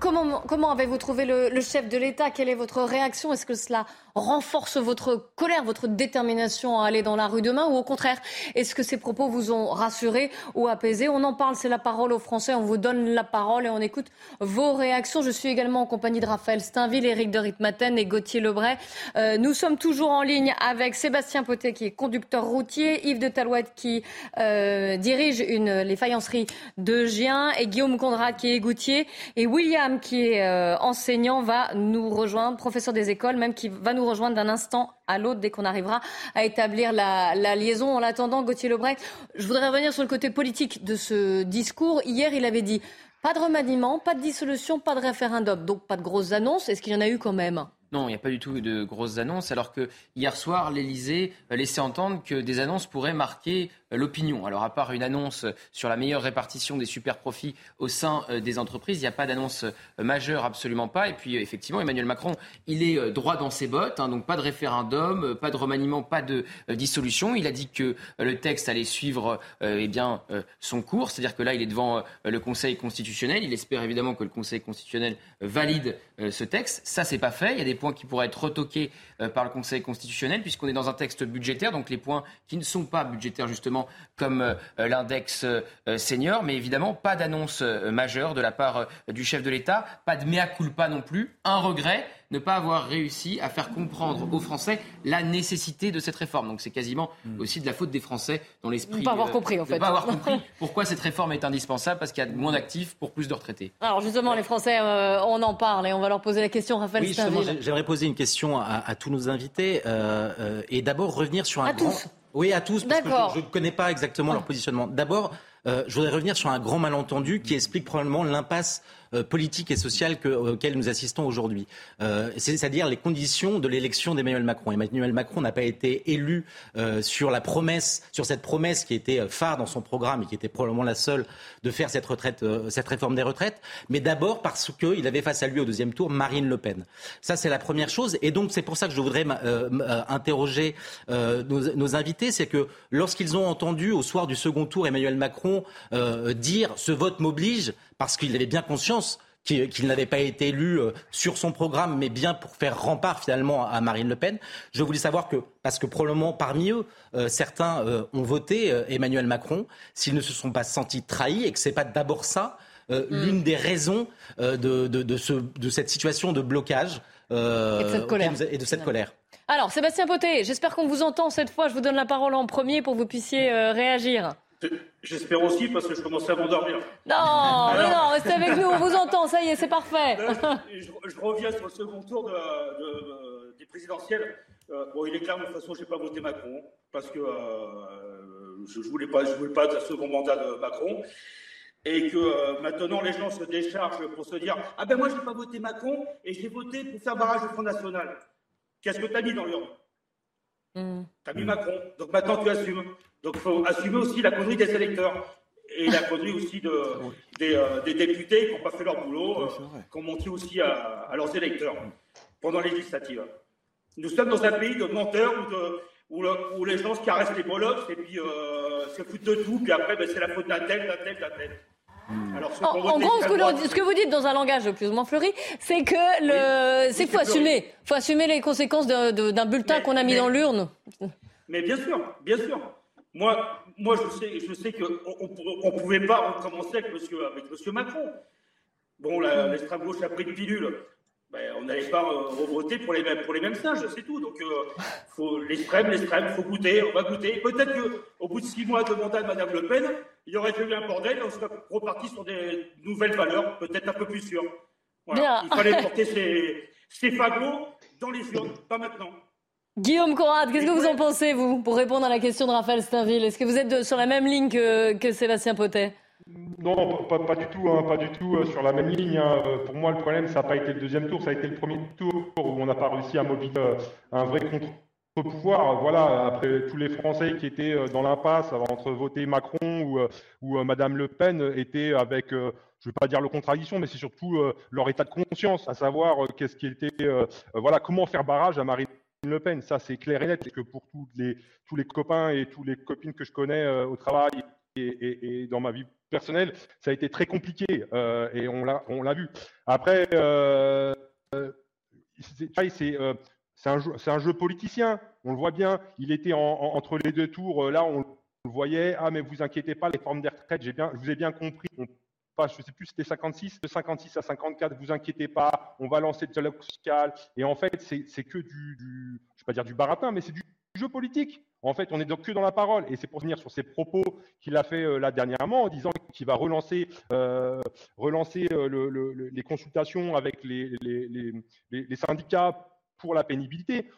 Comment, avez-vous trouvé le chef de l'État? Quelle est votre réaction? Est-ce que cela renforce votre colère, votre détermination à aller dans la rue demain ou au contraire, est-ce que ces propos vous ont rassuré ou apaisé? On en parle, c'est la parole aux Français, on vous donne la parole et on écoute vos réactions. Je suis également en compagnie de Raphaël Steinville, Éric de Ritmaten et Gauthier Lebray. Euh, nous sommes toujours en ligne avec Sébastien Potet qui est conducteur routier, Yves de Talouette qui euh, dirige les faïenceries de Gien et Guillaume Condrad qui est goutier et William qui est euh, enseignant va nous rejoindre, professeur des écoles même qui va nous rejoindre d'un instant à l'autre dès qu'on arrivera à établir la, liaison. En attendant, Gauthier Lebret, je voudrais revenir sur le côté politique de ce discours. Hier, il avait dit pas de remaniement, pas de dissolution, pas de référendum. Donc pas de grosses annonces. Est-ce qu'il y en a eu quand même? Non, il n'y a pas du tout de grosses annonces, alors que hier soir, l'Elysée laissait entendre que des annonces pourraient marquer l'opinion. Alors, à part une annonce sur la meilleure répartition des super profits au sein euh, des entreprises, il n'y a pas d'annonce euh, majeure, absolument pas. Et puis, euh, effectivement, Emmanuel Macron, il est droit dans ses bottes, hein, donc pas de référendum, pas de remaniement, pas de dissolution. Il a dit que le texte allait suivre eh bien, son cours, c'est-à-dire que là, il est devant le Conseil constitutionnel. Il espère évidemment que le Conseil constitutionnel valide ce texte. Ça, c'est pas fait. Il y a des points qui pourraient être retoqués par le Conseil constitutionnel, puisqu'on est dans un texte budgétaire, donc les points qui ne sont pas budgétaires, justement, effectivement, comme l'index senior, mais évidemment, pas d'annonce majeure de la part du chef de l'État, pas de mea culpa non plus, un regret ne pas avoir réussi à faire comprendre aux Français la nécessité de cette réforme. Donc c'est quasiment hmm. aussi de la faute des Français dans l'esprit. Ne pas avoir compris en fait. Ne pas avoir compris pourquoi cette réforme est indispensable parce qu'il y a moins d'actifs pour plus de retraités. Alors justement, les Français, on en parle et on va leur poser la question, Raphaël Oui, j'aimerais poser une question à, tous nos invités et d'abord revenir sur un à grand... Tous. Oui, à tous, parce que je ne connais pas exactement leur positionnement. D'abord, euh, je voudrais revenir sur un grand malentendu qui explique probablement l'impasse politique et sociale que, auquel nous assistons aujourd'hui. Euh, c'est-à-dire les conditions de l'élection d'Emmanuel Macron. Emmanuel Macron n'a pas été élu euh, sur la promesse, sur cette promesse qui était phare dans son programme et qui était probablement la seule de faire cette retraite, cette réforme des retraites, mais d'abord parce qu'il avait face à lui au deuxième tour Marine Le Pen. Ça, c'est la première chose. Et donc, c'est pour ça que je voudrais interroger nos, nos invités, c'est que lorsqu'ils ont entendu au soir du second tour Emmanuel Macron dire ce vote m'oblige, parce qu'il avait bien conscience qu'il n'avait pas été élu euh, sur son programme, mais bien pour faire rempart finalement à Marine Le Pen. Je voulais savoir que, parce que probablement parmi eux, euh, certains euh, ont voté Emmanuel Macron, s'ils ne se sont pas sentis trahis et que ce n'est pas d'abord ça mm. l'une des raisons de, de, cette situation de blocage et de cette colère. Alors, Sébastien Potet, j'espère qu'on vous entend cette fois. Je vous donne la parole en premier pour que vous puissiez réagir. J'espère aussi parce que je commence à m'endormir. Non, non, restez avec nous, on vous entend, ça y est, c'est parfait. Je, reviens sur le second tour de, des présidentielles. Euh, bon, il est clair, de toute façon, je n'ai pas voté Macron parce que euh, je ne voulais, pas, je voulais pas de second mandat de Macron. Et que euh, maintenant, les gens se déchargent pour se dire Ah ben moi, je n'ai pas voté Macron et j'ai voté pour faire barrage au Front National. Qu'est-ce que tu as mis dans l'urne? Mm. Tu as mis Macron. Donc maintenant, tu assumes. Donc il faut assumer aussi la conduite des électeurs et la conduite aussi de, euh, des, députés qui n'ont pas fait leur boulot, euh, qui ont menti aussi à, leurs électeurs pendant les législatives. Nous sommes dans un pays de menteurs où, où, les gens se caressent les bolos et puis euh, se foutent de tout, puis après ben, c'est la faute d'un tel, d'un tel, d'un tel. Hmm. Alors, en, gros, ce que, vous dites dans un langage plus ou moins fleuri, c'est que le, c'est qu'il faut assumer, faut assumer les conséquences d'un bulletin qu'on a mis dans l'urne. Mais bien sûr, bien sûr. Moi, moi je sais, je sais qu'on ne pouvait pas recommencer avec monsieur, avec monsieur Macron. Bon, l'extrême gauche a pris une pilule. Ben, on n'allait pas euh, pour les mêmes, pour les mêmes singes, c'est tout. Donc, euh, l'extrême, l'extrême, il faut goûter, on va goûter. Peut-être qu'au bout de six mois de mandat de Mme Le Pen, il y aurait eu un bordel et on serait reparti sur des nouvelles valeurs, peut-être un peu plus sûres. Voilà. Il fallait porter ces, ces fagots dans les urnes, pas maintenant. Guillaume Conrad, qu'est-ce que vous en pensez, vous, pour répondre à la question de Raphaël Steinville Est-ce que vous êtes sur la même ligne que, Sébastien Potet? Non, pas, du tout, hein, pas du tout euh, sur la même ligne. Hein. Euh, pour moi, le problème, ça n'a pas été le deuxième tour, ça a été le premier tour où on n'a pas réussi à mobiliser euh, un vrai contre-pouvoir. Voilà, après tous les Français qui étaient dans l'impasse entre voter Macron ou, ou Madame Le Pen étaient avec je ne vais pas dire le contradiction, mais c'est surtout leur état de conscience, à savoir qu'est-ce qui était, voilà, comment faire barrage à Marie le Pen, ça c'est clair et net, et que pour tous les, tous les copains et toutes les copines que je connais euh, au travail et, dans ma vie personnelle, ça a été très compliqué euh, et on l'a, on l'a vu. Après, euh, c'est, un jeu, un jeu politicien, on le voit bien, il était entre les deux tours, là on le voyait, ah mais vous inquiétez pas, les formes des retraites, j'ai bien, je vous ai bien compris, je ne sais plus, c'était 56, de 56 à 54, vous inquiétez pas, on va lancer le dialogue social. Et en fait, c'est que du, du, je vais pas dire du baratin, mais c'est du jeu politique. En fait, on est donc que dans la parole. Et c'est pour venir sur ces propos qu'il a fait euh, là dernièrement, en disant qu'il va relancer, euh, relancer euh, les consultations avec les, syndicats pour la pénibilité.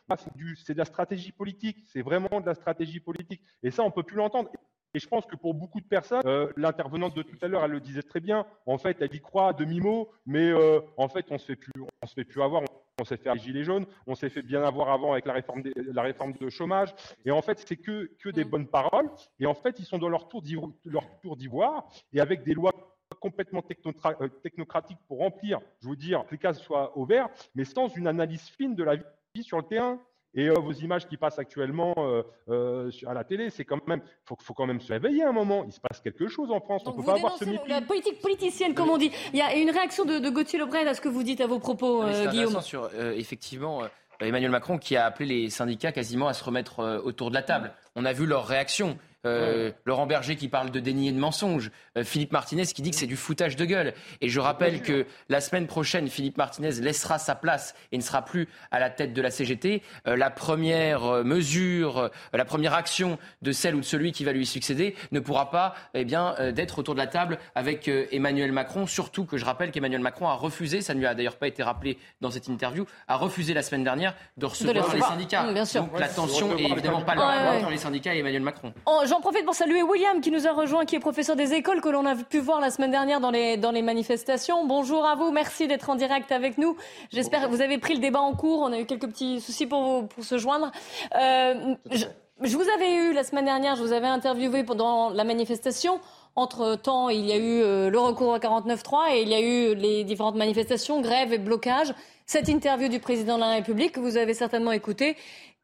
C'est de la stratégie politique. C'est vraiment de la stratégie politique. Et ça, on ne peut plus l'entendre. Et je pense que pour beaucoup de personnes, euh, l'intervenante de tout à l'heure, elle le disait très bien. En fait, elle y croit à demi-mot, mais euh, en fait, on se fait plus, on se fait plus avoir. On s'est fait les gilets jaunes, on s'est fait bien avoir avant avec la réforme, la réforme de chômage. Et en fait, c'est que, que des bonnes paroles. Et en fait, ils sont dans leur tour d'ivoire et avec des lois complètement euh, technocratiques pour remplir, je veux dire, que les cases soient au vert, mais sans une analyse fine de la vie sur le terrain. Et euh, vos images qui passent actuellement euh, euh, à la télé, c'est quand même, faut, faut quand même se réveiller un moment. Il se passe quelque chose en France. on peut pas avoir ce mépris. La politique politicienne, comme on dit. Il y a une réaction de, Gauthier Lebret à ce que vous dites à vos propos, Guillaume. Sur, effectivement, Emmanuel Macron qui a appelé les syndicats quasiment à se remettre autour de la table. On a vu leur réaction. Laurent Berger qui parle de déni et de mensonge, Philippe Martinez qui dit que c'est du foutage de gueule. Et je rappelle que la semaine prochaine, Philippe Martinez laissera sa place et ne sera plus à la tête de la CGT. la première mesure, la première action de celle ou de celui qui va lui succéder ne pourra pas eh bien, d'être autour de la table avec Emmanuel Macron, surtout que je rappelle qu'Emmanuel Macron a refusé, ça ne lui a d'ailleurs pas été rappelé dans cette interview, a refusé la semaine dernière de recevoir les, syndicats. Mmh, bien sûr. Donc la tension est évidemment pas là entre les syndicats et Emmanuel Macron. Oh, j'en profite pour saluer William qui nous a rejoint, qui est professeur des écoles, que l'on a pu voir la semaine dernière dans les, manifestations. Bonjour à vous, merci d'être en direct avec nous. J'espère que vous avez pris le débat en cours. On a eu quelques petits soucis pour, vous, pour se joindre. Euh, je, vous avais eu la semaine dernière, je vous avais interviewé pendant la manifestation. Entre-temps, il y a eu euh, le recours à 49.3 et il y a eu les différentes manifestations, grèves et blocages. Cette interview du président de la République que vous avez certainement écoutée.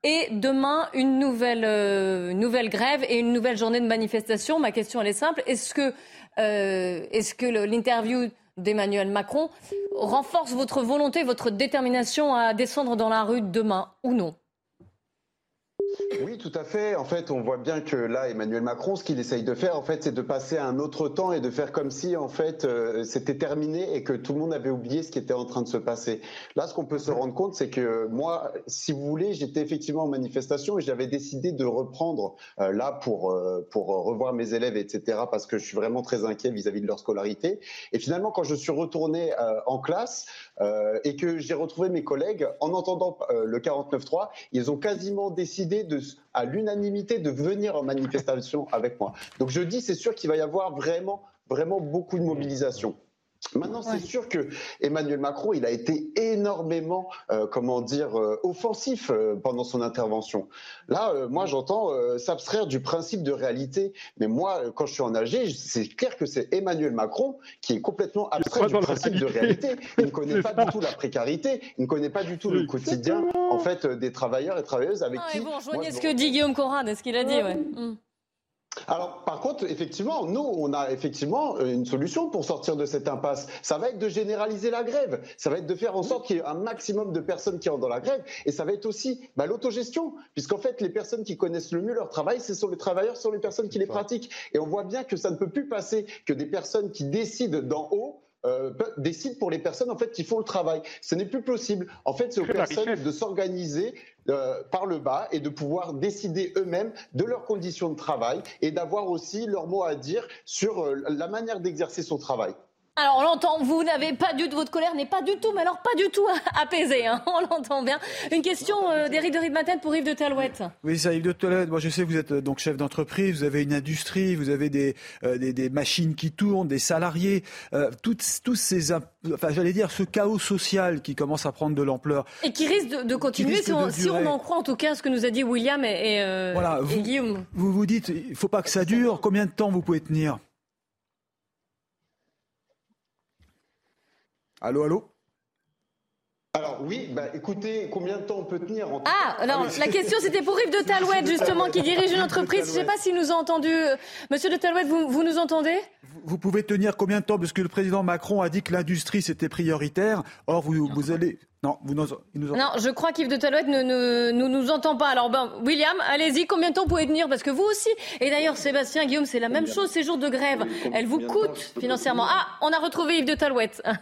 Et demain, une nouvelle, euh, nouvelle grève et une nouvelle journée de manifestation. Ma question, elle est simple. Est-ce que, euh, est-ce que l'interview d'Emmanuel Macron renforce votre volonté, votre détermination à descendre dans la rue demain ou non? Oui, tout à fait. En fait, on voit bien que là, Emmanuel Macron, ce qu'il essaye de faire, en fait, c'est de passer à un autre temps et de faire comme si, en fait, euh, c'était terminé et que tout le monde avait oublié ce qui était en train de se passer. Là, ce qu'on peut se rendre compte, c'est que moi, si vous voulez, j'étais effectivement en manifestation et j'avais décidé de reprendre euh, là pour euh, pour revoir mes élèves, etc. Parce que je suis vraiment très inquiet vis-à-vis -vis de leur scolarité. Et finalement, quand je suis retourné en classe et que j'ai retrouvé mes collègues, en entendant le 49.3, ils ont quasiment décidé à l'unanimité de venir en manifestation avec moi. Donc je dis, c'est sûr qu'il va y avoir vraiment, vraiment beaucoup de mobilisation. Maintenant, c'est sûr que Emmanuel Macron, il a été énormément, euh, comment dire, euh, offensif euh, pendant son intervention. Là, moi, j'entends s'abstraire du principe de réalité. Mais moi, quand je suis en AG, c'est clair que c'est Emmanuel Macron qui est complètement abstrait du principe de réalité. Il ne connaît pas du tout la précarité, il ne connaît pas du tout le quotidien, en fait, des travailleurs et travailleuses avec ah, qui. Vous rejoignez ce que dit Guillaume Corrad, ce qu'il a dit, ouais. Mm. Alors, par contre, effectivement, nous, on a effectivement euh, une solution pour sortir de cette impasse. Ça va être de généraliser la grève. Ça va être de faire en sorte qu'il y ait un maximum de personnes qui entrent dans la grève. Et ça va être aussi bah, l'autogestion, puisqu'en fait, les personnes qui connaissent le mieux leur travail, ce sont les travailleurs, ce sont les personnes qui les pratiquent. Et on voit bien que ça ne peut plus passer que des personnes qui décident d'en haut euh, décident pour les personnes en fait qui font le travail. Ce n'est plus possible. En fait, c'est aux personnes de s'organiser euh, par le bas et de pouvoir décider eux-mêmes de leurs conditions de travail et d'avoir aussi leur mot à dire sur euh, la manière d'exercer son travail. Alors on l'entend, vous n'avez pas du tout, votre colère n'est pas du tout, mais alors pas du tout apaisée, hein, on l'entend bien. Une question euh, d'Éric de Ridmaten pour Yves de Talouette. Oui, ça Yves de Talouette, moi je sais que vous êtes euh, donc chef d'entreprise, vous avez une industrie, vous avez des, euh, des, machines qui tournent, des salariés, tous ces, enfin j'allais dire ce chaos social qui commence à prendre de l'ampleur. Et qui risque de, continuer si, on, si, on, en croit en tout cas ce que nous a dit William et, voilà, vous, Guillaume. Vous vous dites, il ne faut pas que ça dure, combien de temps vous pouvez tenir? Allô, allô? Alors oui, bah, écoutez, combien de temps on peut tenir en Ah, alors la question c'était pour Yves de Talouette justement qui dirige une entreprise. Je ne sais pas s'il nous a entendu. Euh, Monsieur de Talouette, vous, vous nous entendez? Vous, pouvez tenir combien de temps? Parce que le président Macron a dit que l'industrie c'était prioritaire. Or, vous, vous allez... Non, vous nous, nous Non, je crois qu'Yves de Talouette ne, ne, nous entend pas. Alors, ben, William, allez-y, combien de temps vous pouvez tenir? Parce que vous aussi, et d'ailleurs, Sébastien, Guillaume, c'est la même chose, ces jours de grève. Elles vous coûtent financièrement. Ah, on a retrouvé Yves de Talouette.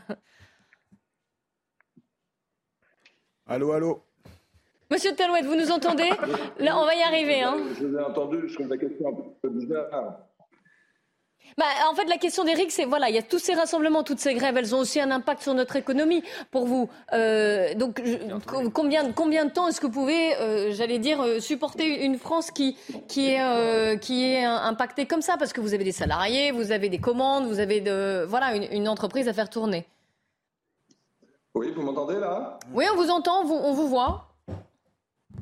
Allô, allô Monsieur Talouette, vous nous entendez Là, on va y arriver. Hein. Je vous ai entendu, je trouve la question un peu bizarre. Bah, en fait, la question d'Éric, c'est voilà, il y a tous ces rassemblements, toutes ces grèves, elles ont aussi un impact sur notre économie. Pour vous, euh, donc combien, combien de temps est-ce que vous pouvez, euh, j'allais dire, euh, supporter une France qui qui est qui est impactée comme ça, parce que vous avez des salariés, vous avez des commandes, vous avez de voilà une entreprise à faire tourner. Oui, vous m'entendez là? Oui, on vous entend, on vous voit.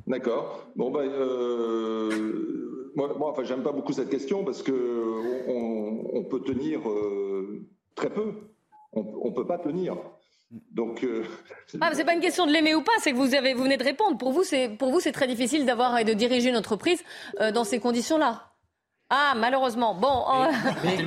D'accord. Bon, ben, euh, moi, moi, enfin, j'aime pas beaucoup cette question parce que on, peut tenir euh, très peu. On, ne peut pas tenir. Donc, euh, ah, c'est pas une question de l'aimer ou pas, c'est que vous avez, vous venez de répondre. Pour vous, c'est pour vous, c'est très difficile d'avoir et de diriger une entreprise dans ces conditions-là. Ah, malheureusement. Bon, on,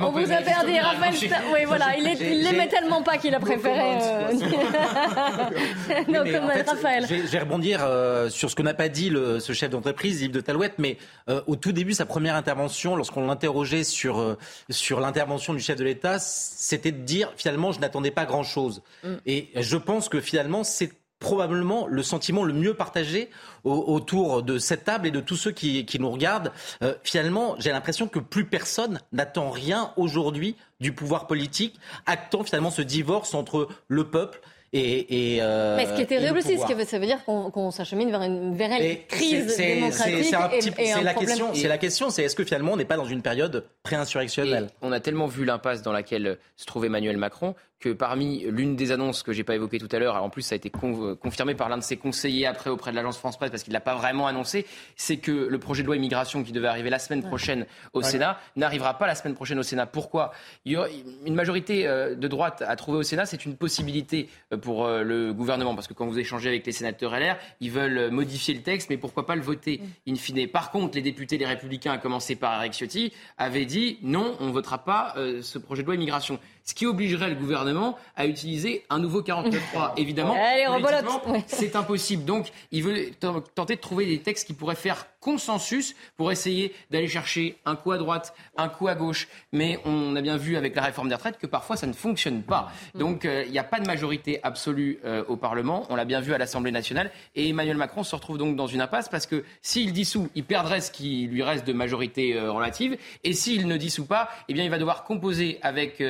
on vous a perdu, Raphaël. Oui, voilà, il l'aimait tellement pas qu'il a préféré. Euh... non, oui, comme fait, Raphaël. Je vais, rebondir euh, sur ce que n'a pas dit le, ce chef d'entreprise, Yves de Talouette, mais euh, au tout début, sa première intervention, lorsqu'on l'interrogeait sur, euh, sur l'intervention du chef de l'État, c'était de dire finalement, je n'attendais pas grand-chose. Mm. Et je pense que finalement, c'est probablement le sentiment le mieux partagé autour de cette table et de tous ceux qui, qui nous regardent. Euh, finalement, j'ai l'impression que plus personne n'attend rien aujourd'hui du pouvoir politique, actant finalement ce divorce entre le peuple et, et euh, Mais ce qui est terrible aussi, ça veut dire qu'on s'achemine vers une véritable crise démocratique. C'est la, question. C'est la question. C'est est-ce que finalement on n'est pas dans une période pré-insurrectionnelle? On a tellement vu l'impasse dans laquelle se trouve Emmanuel Macron que parmi l'une des annonces que j'ai pas évoquées tout à l'heure, en plus ça a été confirmé par l'un de ses conseillers après auprès de l'agence France Presse parce qu'il l'a pas vraiment annoncé, c'est que le projet de loi immigration qui devait arriver la semaine prochaine au Sénat n'arrivera pas la semaine prochaine au Sénat. Pourquoi? Il y a une majorité euh, de droite à trouver au Sénat, c'est une possibilité euh, pour euh, le gouvernement parce que quand vous échangez avec les sénateurs LR, ils veulent modifier le texte, mais pourquoi pas le voter mm. in fine. Par contre, les députés, les Républicains, à commencer par Eric Ciotti, avaient dit non, on ne votera pas ce projet de loi immigration ce qui obligerait le gouvernement à utiliser un nouveau 49.3. Évidemment, c'est impossible. Donc, il veut tenter de trouver des textes qui pourraient faire consensus pour essayer d'aller chercher un coup à droite, un coup à gauche. Mais on a bien vu avec la réforme des retraites que parfois ça ne fonctionne pas. Donc euh, il n'y a pas de majorité absolue euh, au Parlement. On l'a bien vu à l'Assemblée nationale. Et Emmanuel Macron se retrouve donc dans une impasse parce que s'il dissout, il perdrait ce qui lui reste de majorité euh, relative. Et s'il ne dissout pas, eh bien il va devoir composer avec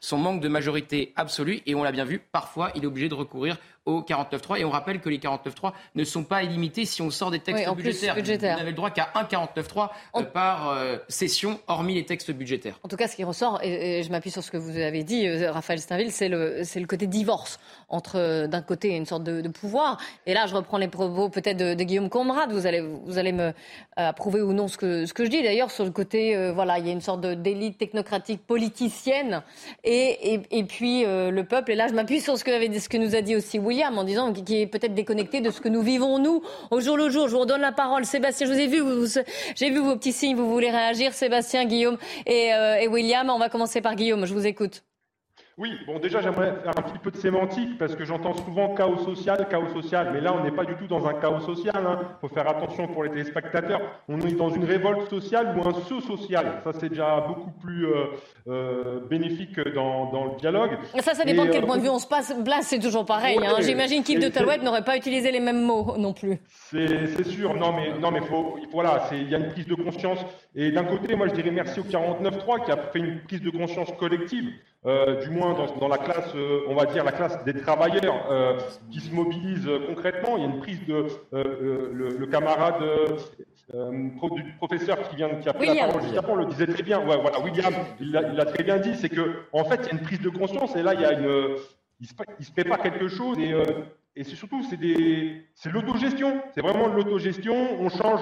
son manque de majorité absolue. Et on l'a bien vu, parfois il est obligé de recourir au 49.3. Et on rappelle que les 49.3 ne sont pas illimités si on sort des textes budgétaires. Vous n'avez le droit qu'à un 49.3 euh, par euh, session, hormis les textes budgétaires. En tout cas, ce qui ressort, et, je m'appuie sur ce que vous avez dit, euh, Raphaël Steinville, c'est le, le côté divorce entre, d'un côté, une sorte de, pouvoir. Et là, je reprends les propos peut-être de, Guillaume Comrade. Vous allez, vous allez me approuver ou non ce que, ce que je dis. D'ailleurs, sur le côté, voilà, il y a une sorte d'élite technocratique politicienne et, et, et puis le peuple. Et là, je m'appuie sur ce que, ce que nous a dit aussi William en disant qu'il est peut-être déconnecté de ce que nous vivons nous au jour le jour. Je vous redonne la parole, Sébastien. Je vous ai vu, j'ai vu vos petits signes. Vous voulez réagir, Sébastien, Guillaume et, euh, et William. On va commencer par Guillaume. Je vous écoute. Oui, bon déjà j'aimerais faire un petit peu de sémantique parce que j'entends souvent chaos social, chaos social, mais là on n'est pas du tout dans un chaos social, il hein. faut faire attention pour les téléspectateurs, on est dans une révolte sociale ou un saut social, ça c'est déjà beaucoup plus euh, euh, bénéfique dans, dans, le dialogue. Ça, ça dépend de quel euh, point de vue on se passe, là c'est toujours pareil, hein. j'imagine qu'Yves de Talouette n'aurait pas utilisé les mêmes mots non plus. C'est sûr, non mais, non, mais faut, voilà, il y a une prise de conscience, et d'un côté moi je dirais merci au 49.3 qui a fait une prise de conscience collective, euh, du moins dans, dans, la classe, euh, on va dire la classe des travailleurs euh, qui se mobilisent concrètement. Il y a une prise de le, le, camarade du professeur qui vient qui a pris la parole juste avant le disait très bien. Ouais, voilà, William, il l'a très bien dit, c'est que en fait il y a une prise de conscience et là il y a une il se, il se prépare quelque chose et et c'est surtout c'est des c'est l'autogestion, c'est vraiment de l'autogestion. On change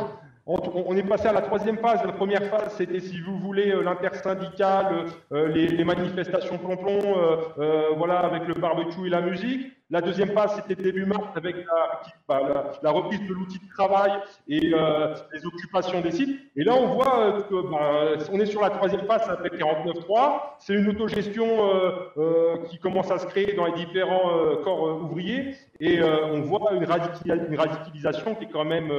on, est passé à la troisième phase. La première phase, c'était, si vous voulez, euh, l'intersyndicale, euh, les, manifestations plomb-plomb, euh, voilà, avec le barbecue et la musique. La deuxième phase, c'était début mars avec la, bah, reprise de l'outil de travail et les occupations des sites. Et là, on voit que bah, on est sur la troisième phase avec 49.3. C'est une autogestion qui commence à se créer dans les différents corps ouvriers. Et on voit une, radicalisation qui est quand même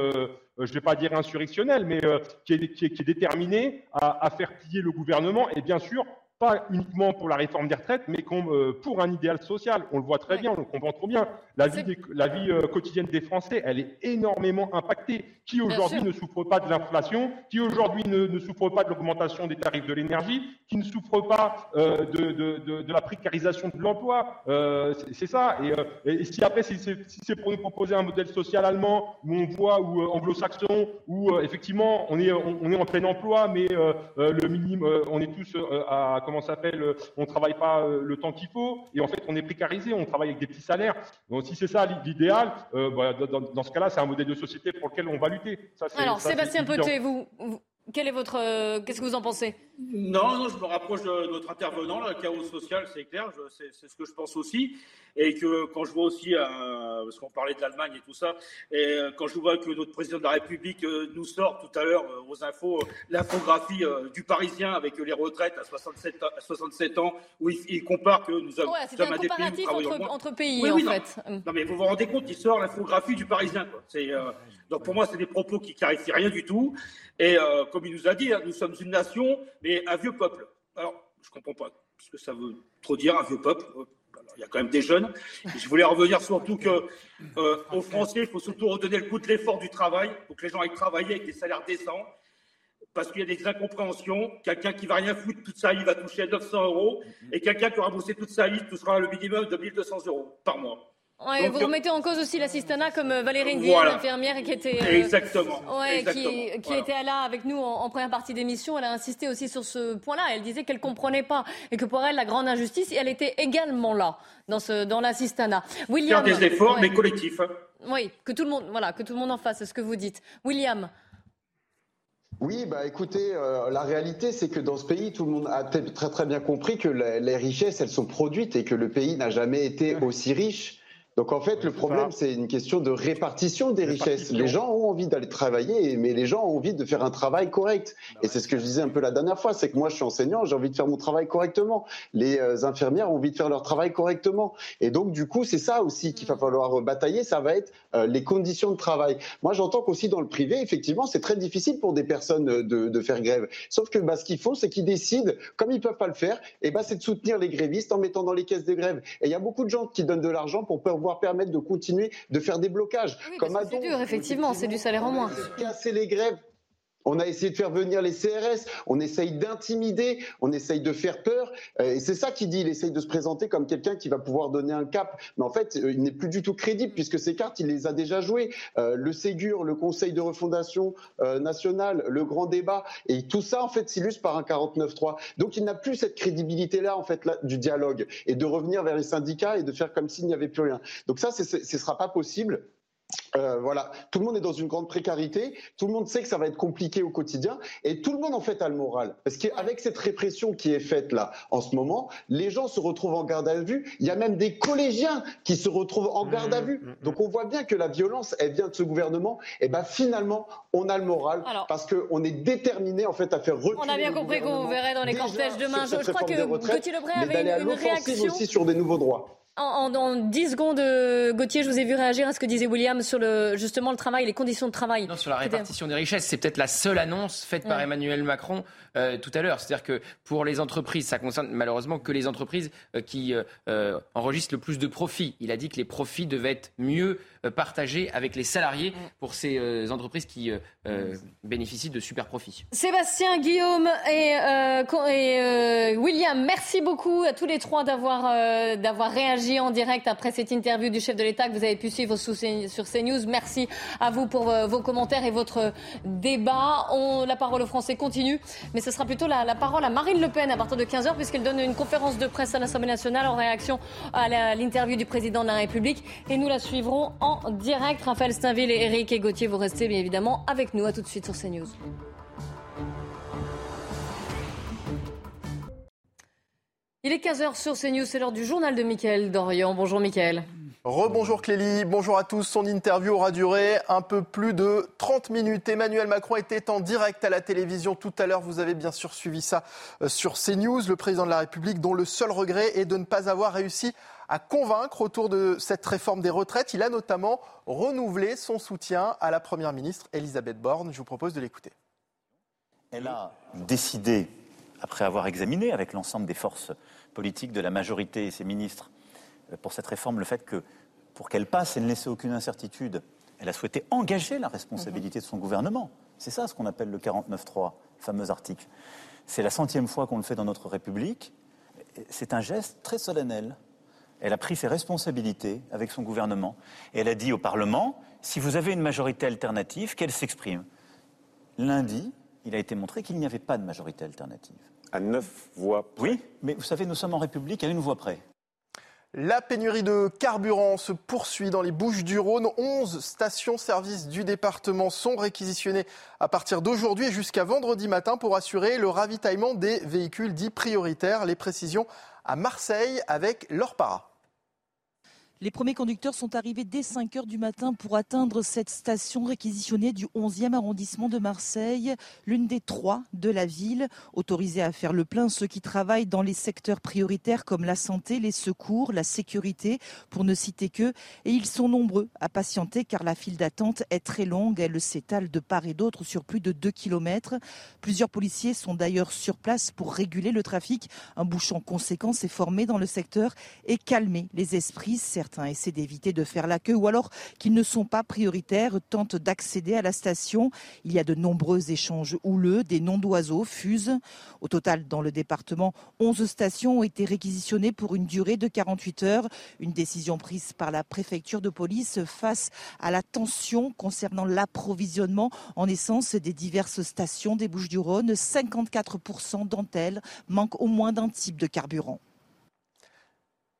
euh, je ne vais pas dire insurrectionnel, mais euh, qui est, qui, à, à, faire plier le gouvernement et bien sûr pas uniquement pour la réforme des retraites, mais comme, euh, pour un idéal social. On le voit très bien, on le comprend trop bien. La vie, la vie euh, quotidienne des Français, elle est énormément impactée. Qui aujourd'hui ne souffre pas de l'inflation Qui aujourd'hui ne, ne, souffre pas de l'augmentation des tarifs de l'énergie Qui ne souffre pas euh, de, de, de, la précarisation de l'emploi C'est ça. Et, et, si après, si c'est pour nous proposer un modèle social allemand, où on voit, ou anglo-saxon, où effectivement on est, on, est en plein emploi, mais le minimum, on est tous à comment s'appelle, euh, on travaille pas euh, le temps qu'il faut, et en fait on est précarisé, on travaille avec des petits salaires. Donc si c'est ça l'idéal, euh, bah, dans, ce cas-là, c'est un modèle de société pour lequel on va lutter. Alors Sébastien Petet, vous, quel est votre, qu'est-ce que vous en pensez? Non, non, je me rapproche de notre intervenant, le chaos social, c'est clair, c'est ce que je pense aussi. Et que quand je vois aussi, euh, parce qu'on parlait de l'Allemagne et tout ça, et euh, quand je vois que notre président de la République euh, nous sort tout à l'heure aux infos l'infographie du Parisien avec les retraites à 67, à 67 ans, où il, compare que nous avons ouais, un, des pays entre, entre, pays, en fait. Non, mais vous vous rendez compte, il sort l'infographie du Parisien. donc pour moi, c'est des propos qui clarifient rien du tout. Et comme il nous a dit, hein, nous sommes une nation, mais un vieux peuple. Alors, je ne comprends pas ce que ça veut trop dire, un vieux peuple il y a quand même des jeunes. je voulais revenir surtout que euh, aux Français, il faut surtout redonner le goût de l'effort du travail, pour que les gens aillent travailler avec des salaires décents, parce qu'il y a des incompréhensions. Quelqu'un qui va rien foutre toute sa vie va toucher 900 euros, et quelqu'un qui aura bossé toute sa vie touchera le minimum de 1200 euros par mois vous remettez en cause aussi l'assistanat comme euh, Valérie Ndiaye, l'infirmière qui était euh, exactement, qui, était là avec nous en, première partie d'émission. Elle a insisté aussi sur ce point-là. Elle disait qu'elle comprenait pas et que pour elle la grande injustice, elle était également là dans ce dans l'assistanat. William, faire des efforts mais collectifs. Hein. Oui, que tout le monde voilà que tout le monde en fasse. C'est ce que vous dites, William. Oui, bah écoutez, euh, la réalité, c'est que dans ce pays, tout le monde a très très bien compris que les richesses, elles sont produites et que le pays n'a jamais été aussi riche. Donc en fait, le problème, c'est une question de répartition des richesses. Les gens ont envie d'aller travailler, mais les gens ont envie de faire un travail correct. Bah et c'est ce que je disais un peu la dernière fois, c'est que moi, je suis enseignant, j'ai envie de faire mon travail correctement. Les euh, infirmières ont envie de faire leur travail correctement. Et donc, du coup, c'est ça aussi qu'il va falloir batailler, ça va être euh, les conditions de travail. Moi, j'entends qu'aussi dans le privé, effectivement, c'est très difficile pour des personnes de, de faire grève. Sauf que bah, ce qu'il faut, c'est qu'ils décident, comme ils peuvent pas le faire, et bah, c'est de soutenir les grévistes en mettant dans les caisses de grève. Et il y a beaucoup de gens qui donnent de l'argent pour pouvoir permettre de continuer de faire des blocages. comme c'est dur, effectivement, c'est du salaire en moins. Casser les grèves, on a essayé de faire venir les CRS, on essaye d'intimider, on essaye de faire peur. Euh, et c'est ça qu'il dit, il essaye de se présenter comme quelqu'un qui va pouvoir donner un cap. Mais en fait, euh, il n'est plus du tout crédible puisque ces cartes, il les a déjà jouées. Euh, le Ségur, le Conseil de refondation nationale, le grand débat, et tout ça, en fait, s'illustre par un 49-3. Donc il n'a plus cette crédibilité-là, en fait, du dialogue et de revenir vers les syndicats et de faire comme s'il n'y avait plus rien. Donc ça, ce ne sera pas possible. Euh, voilà, tout le monde est dans une grande précarité, tout le monde sait que ça va être compliqué au quotidien, et tout le monde en fait a le moral. Parce qu'avec cette répression qui est faite là en ce moment, les gens se retrouvent en garde à vue. Il y a même des collégiens qui se retrouvent en garde à mmh, vue. Mmh, mmh. Donc on voit bien que la violence, elle vient de ce gouvernement. Et ben finalement, on a le moral parce qu'on est déterminé en fait à faire reculer. On a bien compris qu'on verrait dans les cortèges demain. Je, crois que Gauthier Lebray avait une, une réaction aussi sur des nouveaux droits. En, en, 10 secondes, euh, Gauthier, je vous ai vu réagir à ce que disait William sur le, justement le travail, les conditions de travail. Non, sur la répartition des richesses. C'est peut-être la seule annonce faite par Emmanuel Macron euh, tout à l'heure. C'est-à-dire que pour les entreprises, ça concerne malheureusement que les entreprises euh, qui enregistrent le plus de profits. Il a dit que les profits devaient être mieux partagés avec les salariés pour ces entreprises qui bénéficient de super profits. Sébastien, Guillaume et, et William, merci beaucoup à tous les trois d'avoir d'avoir en direct après cette interview du chef de l'État que vous avez pu suivre sur CNews. Merci à vous pour euh, vos commentaires et votre débat. La parole aux Français continue, mais ce sera plutôt la, parole à Marine Le Pen à partir de 15h puisqu'elle donne une conférence de presse à l'Assemblée nationale en réaction à l'interview du président de la République. Et nous la suivrons en direct. Raphaël Steinville et Eric et Gauthier, vous restez bien évidemment avec nous. À tout de suite sur CNews. Il est 15h sur CNews, c'est l'heure du journal de Mickaël Dorian. Bonjour Mickaël. Rebonjour Clélie, bonjour à tous. Son interview aura duré un peu plus de 30 minutes. Emmanuel Macron était en direct à la télévision tout à l'heure. Vous avez bien sûr suivi ça euh, sur CNews. Le président de la République dont le seul regret est de ne pas avoir réussi à convaincre autour de cette réforme des retraites. Il a notamment renouvelé son soutien à la Première ministre Elisabeth Borne. Je vous propose de l'écouter. Elle a décidé après avoir examiné avec l'ensemble des forces politiques de la majorité et ses ministres euh, pour cette réforme le fait que, pour qu'elle passe et ne laisser aucune incertitude, elle a souhaité engager la responsabilité de son gouvernement. C'est ça ce qu'on appelle le 49.3, fameux article. C'est la centième fois qu'on le fait dans notre République. C'est un geste très solennel. Elle a pris ses responsabilités avec son gouvernement et elle a dit au Parlement si vous avez une majorité alternative, qu'elle s'exprime. Lundi, il a été montré qu'il n'y avait pas de majorité alternative à neuf voix près. Oui, mais vous savez, nous sommes en République à une voix près. La pénurie de carburant se poursuit dans les Bouches du Rhône. 11 stations-service du département sont réquisitionnées à partir d'aujourd'hui et jusqu'à vendredi matin pour assurer le ravitaillement des véhicules dits prioritaires. Les précisions à Marseille avec Laure Para. Les premiers conducteurs sont arrivés dès 5 heures du matin pour atteindre cette station réquisitionnée du 11e arrondissement de Marseille, l'une des trois de la ville. Autorisés à faire le plein, ceux qui travaillent dans les secteurs prioritaires comme la santé, les secours, la sécurité, pour ne citer que. Et ils sont nombreux à patienter car la file d'attente est très longue. Elle s'étale de part et d'autre sur plus de 2 km. Plusieurs policiers sont d'ailleurs sur place pour réguler le trafic. Un bouchon conséquent s'est formé dans le secteur et calmer les esprits essaient d'éviter de faire la queue ou alors qu'ils ne sont pas prioritaires tentent d'accéder à la station. Il y a de nombreux échanges houleux, des noms d'oiseaux fusent. Au total, dans le département, 11 stations ont été réquisitionnées pour une durée de 48 heures. Une décision prise par la préfecture de police face à la tension concernant l'approvisionnement en essence des diverses stations des Bouches-du-Rhône. 54% d'entre elles manquent au moins d'un type de carburant.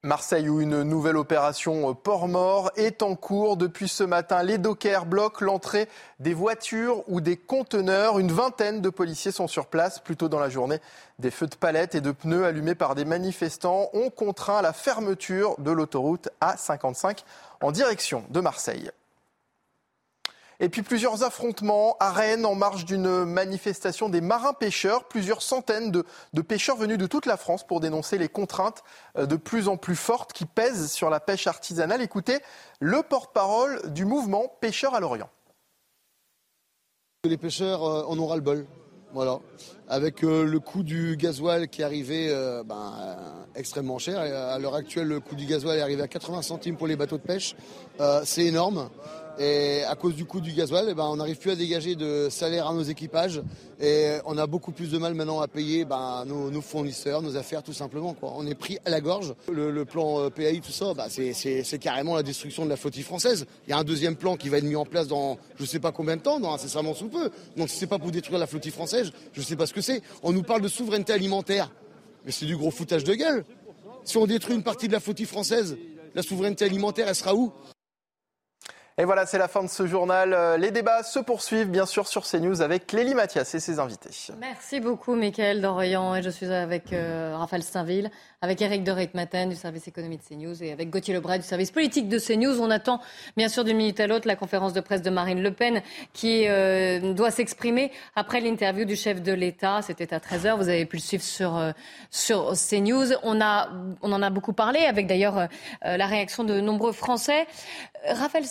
Marseille où une nouvelle opération port-mort est en cours. Depuis ce matin, les dockers bloquent l'entrée des voitures ou des conteneurs. Une vingtaine de policiers sont sur place. Plus tôt dans la journée, des feux de palettes et de pneus allumés par des manifestants ont contraint la fermeture de l'autoroute A55 en direction de Marseille. Et puis plusieurs affrontements à Rennes en marge d'une manifestation des marins-pêcheurs. Plusieurs centaines de, pêcheurs venus de toute la France pour dénoncer les contraintes euh, de plus en plus fortes qui pèsent sur la pêche artisanale. Écoutez le porte-parole du mouvement Pêcheurs à l'Orient. Les pêcheurs euh, en aura le bol. Voilà. Avec euh, le coût du gasoil qui est arrivé ben, extrêmement cher. À l'heure actuelle, le coût du gasoil est arrivé à 80 centimes pour les bateaux de pêche. C'est énorme. Et à cause du coût du gasoil, eh ben, on n'arrive plus à dégager de salaire à nos équipages. Et on a beaucoup plus de mal maintenant à payer ben, nos, nos, fournisseurs, nos affaires, tout simplement. Quoi. On est pris à la gorge. Le, le plan PAI, tout ça, ben, c'est carrément la destruction de la flottille française. Il y a un deuxième plan qui va être mis en place dans je ne sais pas combien de temps, dans incessamment sous peu. Donc si c'est pas pour détruire la flottille française, je ne sais pas ce que c'est. On nous parle de souveraineté alimentaire. Mais c'est du gros foutage de gueule. Si on détruit une partie de la flottille française, la souveraineté alimentaire, elle sera où? Et voilà, c'est la fin de ce journal. Euh, les débats se poursuivent, bien sûr, sur CNews avec Clélie Mathias et ses invités. Merci beaucoup, Mickaël Dorian. Et je suis avec euh, Raphaël Steinville, avec Eric de Reitmaten du service économie de CNews et avec Gauthier Lebray du service politique de CNews. On attend, bien sûr, d'une minute à l'autre la conférence de presse de Marine Le Pen qui euh, doit s'exprimer après l'interview du chef de l'État. C'était à 13h. Vous avez pu le suivre sur, euh, sur CNews. On, a, on en a beaucoup parlé avec d'ailleurs euh, la réaction de nombreux Français. Raphaël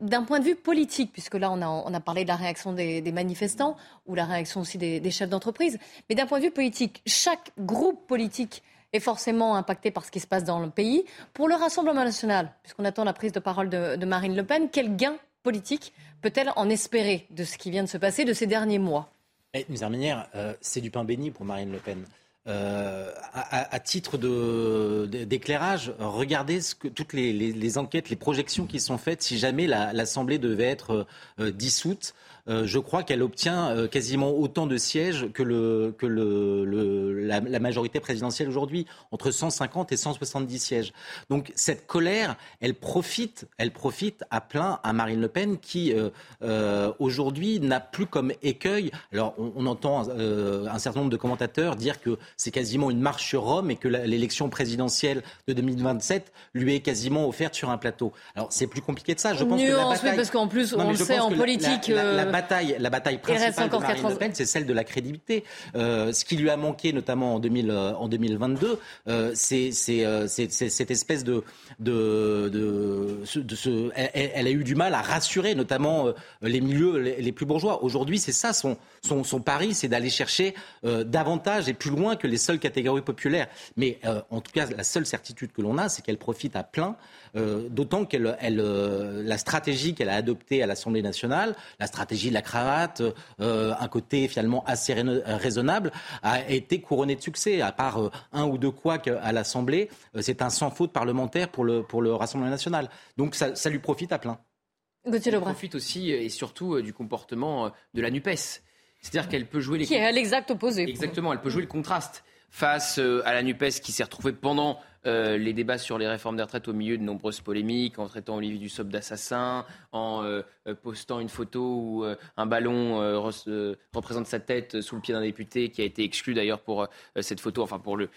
D'un point de vue politique, puisque là on a, parlé de la réaction des, manifestants ou la réaction aussi des, chefs d'entreprise, mais d'un point de vue politique, chaque groupe politique est forcément impacté par ce qui se passe dans le pays. Pour le Rassemblement national, puisqu'on attend la prise de parole de, Marine Le Pen, quel gain politique peut-elle en espérer de ce qui vient de se passer de ces derniers mois? Et, D'une euh, c'est du pain béni pour Marine Le Pen. Euh, à, titre d'éclairage, de, regardez toutes les, enquêtes, les projections qui sont faites si jamais l'Assemblée la, devait être euh, dissoute. Euh, je crois qu'elle obtient euh, quasiment autant de sièges que, le, que le, le, la, la, majorité présidentielle aujourd'hui, entre 150 et 170 sièges. Donc cette colère, elle profite, elle profite à plein à Marine Le Pen qui euh, aujourd'hui n'a plus comme écueil. Alors on, on entend un certain nombre de commentateurs dire que c'est quasiment une marche sur Rome et que l'élection présidentielle de 2027 lui est quasiment offerte sur un plateau. Alors c'est plus compliqué de ça. Je pense Nuance, que la bataille... oui, parce qu'en plus non, on le sait en politique. La, la, la, bataille, la bataille principale de Marine Le Pen, c'est celle de la crédibilité. Euh, ce qui lui a manqué, notamment en, 2000, en 2022, euh, c'est euh, cette espèce de, de, de, de ce, elle, elle, a eu du mal à rassurer, notamment euh, les milieux les, les plus bourgeois. Aujourd'hui, c'est ça son, son, son pari, c'est d'aller chercher euh, davantage et plus loin que les seules catégories populaires. Mais euh, en tout cas, la seule certitude que l'on a, c'est qu'elle profite à plein, euh, d'autant qu'elle, elle, euh, la stratégie qu'elle a adoptée à l'Assemblée nationale, la stratégie de la cravate, euh, un côté finalement assez raisonnable, a été couronnée de succès. À part euh, un ou deux couacs à l'Assemblée, c'est un sans faute parlementaire pour le, pour le Rassemblement national. Donc ça, ça lui profite à plein. Gauthier Elle profite aussi et surtout du comportement de la NUPES. C'est-à-dire qu'elle peut jouer les. Qui est à l'exact opposé. Exactement, elle peut jouer le contraste face à la NUPES qui s'est retrouvée pendant euh, les débats sur les réformes des retraites au milieu de nombreuses polémiques, en traitant Olivier Dussopt d'assassin, en euh, postant une photo où un ballon représente sa tête sous le pied d'un député qui a été exclu d'ailleurs pour cette photo, enfin pour le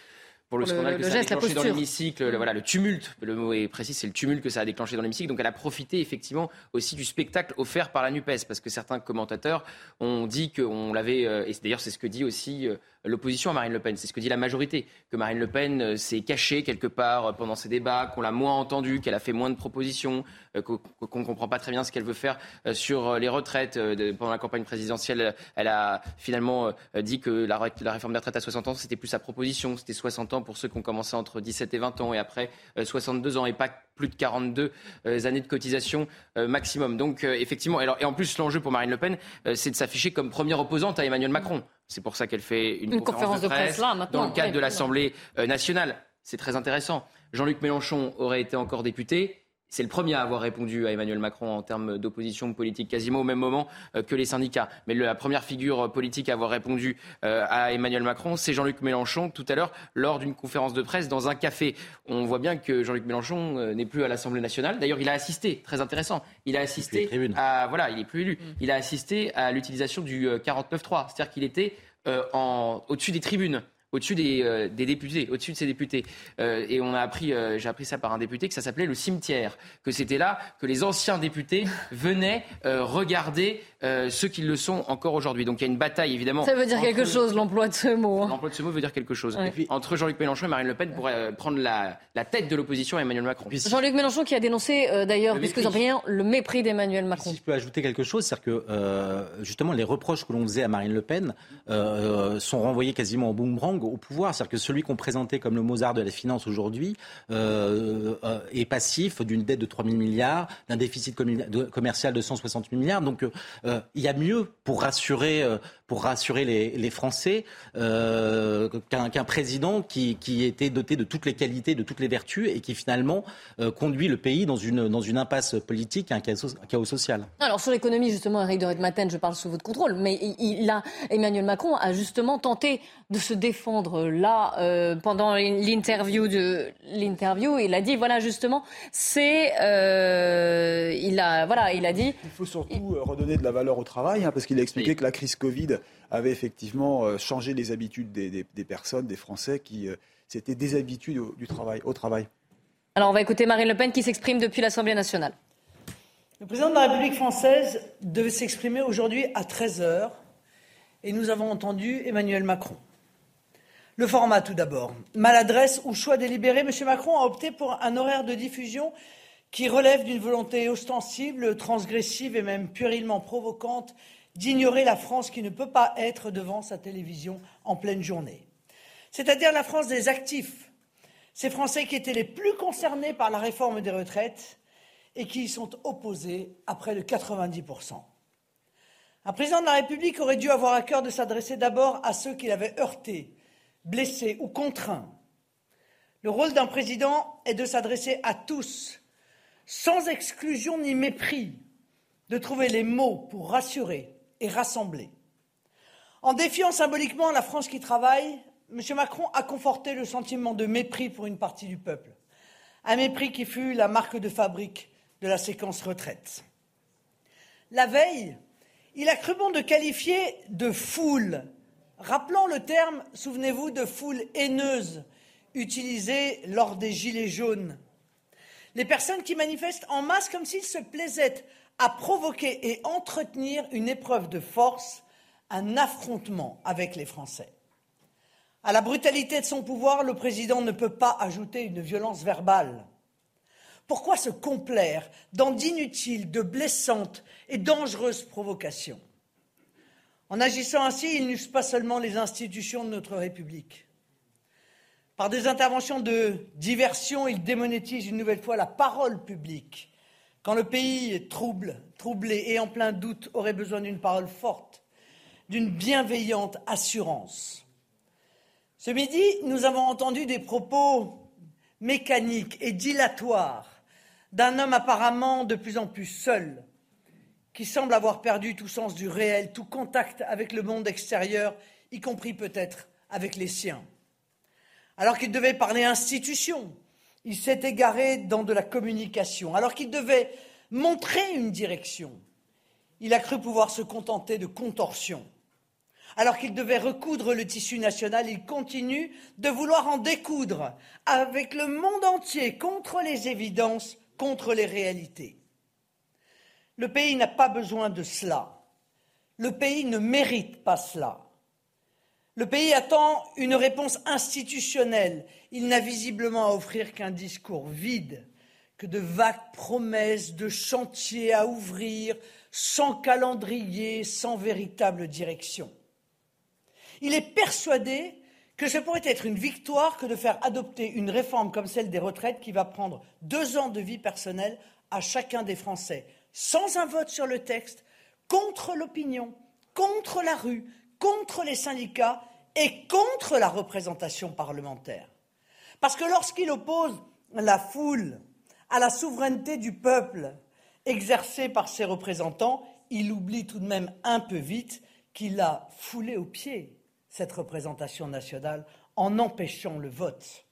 pour le scandale que ça a déclenché dans l'hémicycle. Le, voilà, le tumulte, le mot est précis, c'est le tumulte que ça a déclenché dans l'hémicycle. Donc elle a profité effectivement aussi du spectacle offert par la NUPES, parce que certains commentateurs ont dit qu'on l'avait, et d'ailleurs c'est ce que dit aussi l'opposition à Marine Le Pen. C'est ce que dit la majorité, que Marine Le Pen euh, s'est cachée quelque part euh, pendant ces débats, qu'on l'a moins entendue, qu'elle a fait moins de propositions, euh, qu'on ne comprend pas très bien ce qu'elle veut faire sur les retraites. Pendant la campagne présidentielle, elle a finalement dit que la réforme des retraites à 60 ans, c'était plus sa proposition. C'était 60 ans pour ceux qui ont commencé entre 17 et 20 ans et après 62 ans et pas plus de 42 années de cotisation maximum. Donc effectivement, et en plus l'enjeu pour Marine Le Pen, c'est de s'afficher comme première opposante à Emmanuel Macron. C'est pour ça qu'elle fait une, conférence, de presse, dans le cadre de l'Assemblée euh, nationale. C'est très intéressant. Jean-Luc Mélenchon aurait été encore député. C'est le premier à avoir répondu à Emmanuel Macron en termes d'opposition politique, quasiment au même moment euh, que les syndicats. Mais la première figure politique à avoir répondu euh, à Emmanuel Macron, c'est Jean-Luc Mélenchon, tout à l'heure, lors d'une conférence de presse dans un café. On voit bien que Jean-Luc Mélenchon euh, n'est plus à l'Assemblée nationale. D'ailleurs, il a assisté, très intéressant, il a assisté à... Voilà, il n'est plus élu. Mm. Il a assisté à l'utilisation du 49-3, c'est-à-dire qu'il était au-dessus des tribunes au-dessus euh, des, députés, au-dessus de ces députés. Euh, et on a appris, euh, j'ai appris ça par un député, que ça s'appelait le cimetière, que c'était là que les anciens députés venaient regarder ceux qui le sont encore aujourd'hui. Donc il y a une bataille évidemment. Ça veut dire quelque chose l'emploi de ce mot. Hein. L'emploi de ce mot veut dire quelque chose. Et puis, entre Jean-Luc Mélenchon et Marine Le Pen pour prendre la, tête de l'opposition à Emmanuel Macron. Jean-Luc Mélenchon qui a dénoncé d'ailleurs, puisque rien, le mépris d'Emmanuel Macron. Si je peux ajouter quelque chose, c'est que justement les reproches que l'on faisait à Marine Le Pen sont renvoyés quasiment au boomerang au pouvoir. C'est-à-dire que celui qu'on présentait comme le Mozart de la finance aujourd'hui euh, euh, est passif d'une dette de 3 000 milliards, d'un déficit commercial de 160 000 milliards. Donc euh, il y a mieux pour rassurer, pour rassurer les, Français qu'un président qui, qui, était doté de toutes les qualités, de toutes les vertus et qui finalement conduit le pays dans une, dans une impasse politique, un chaos, un chaos social. Alors sur l'économie, justement, Eric de Matin, je parle sous votre contrôle, mais il, a, Emmanuel Macron a justement tenté de se défendre là euh, pendant l'interview de l'interview. Il a dit voilà justement c'est euh, il a voilà il a dit. Il faut surtout euh, redonner de la valeur au travail hein, parce qu'il a expliqué que la crise Covid avait effectivement changé les habitudes des, personnes, des Français qui s'étaient déshabitués du travail, au travail. Alors on va écouter Marine Le Pen qui s'exprime depuis l'Assemblée nationale. Le président de la République française devait s'exprimer aujourd'hui à 13 h et nous avons entendu Emmanuel Macron. Le format tout d'abord. Maladresse ou choix délibéré, M. Macron a opté pour un horaire de diffusion qui relève d'une volonté ostensible, transgressive et même puérilement provocante d'ignorer la France qui ne peut pas être devant sa télévision en pleine journée. C'est-à-dire la France des actifs, ces Français qui étaient les plus concernés par la réforme des retraites et qui y sont opposés à près de 90%. Un président de la République aurait dû avoir à cœur de s'adresser d'abord à ceux qui l'avaient heurté, blessés ou contraints. Le rôle d'un président est de s'adresser à tous, sans exclusion ni mépris, de trouver les mots pour rassurer et. En défiant symboliquement la France qui travaille, M. Macron a conforté le sentiment de mépris pour une partie du peuple, un mépris qui fut la marque de fabrique de la séquence retraite. La veille, il a cru bon de qualifier de foule Rappelons le terme, souvenez-vous, de foule haineuse utilisé lors des Gilets jaunes. Les personnes qui manifestent en masse comme s'ils se plaisaient à provoquer et entretenir une épreuve de force, un affrontement avec les Français. À la brutalité de son pouvoir, le président ne peut pas ajouter une violence verbale. Pourquoi se complaire dans d'inutiles, de blessantes et dangereuses provocations? En agissant ainsi, il n'use pas seulement les institutions de notre République. Par des interventions de diversion, il démonétise une nouvelle fois la parole publique. Quand le pays trouble, troublé et en plein doute aurait besoin d'une parole forte, d'une bienveillante assurance. Ce midi, nous avons entendu des propos mécaniques et dilatoires d'un homme apparemment de plus en plus seul, qui semble avoir perdu tout sens du réel, tout contact avec le monde extérieur, y compris peut-être avec les siens. Alors qu'il devait parler institution, il s'est égaré dans de la communication. Alors qu'il devait montrer une direction, il a cru pouvoir se contenter de contorsions. Alors qu'il devait recoudre le tissu national, il continue de vouloir en découdre avec le monde entier contre les évidences, contre les réalités. Le pays n'a pas besoin de cela. Le pays ne mérite pas cela. Le pays attend une réponse institutionnelle. Il n'a visiblement à offrir qu'un discours vide, que de vagues promesses de chantiers à ouvrir, sans calendrier, sans véritable direction. Il est persuadé que ce pourrait être une victoire que de faire adopter une réforme comme celle des retraites qui va prendre deux ans de vie personnelle à chacun des Français, sans un vote sur le texte, contre l'opinion, contre la rue, contre les syndicats et contre la représentation parlementaire. Parce que lorsqu'il oppose la foule à la souveraineté du peuple exercée par ses représentants, il oublie tout de même un peu vite qu'il a foulé aux pieds cette représentation nationale en empêchant le vote.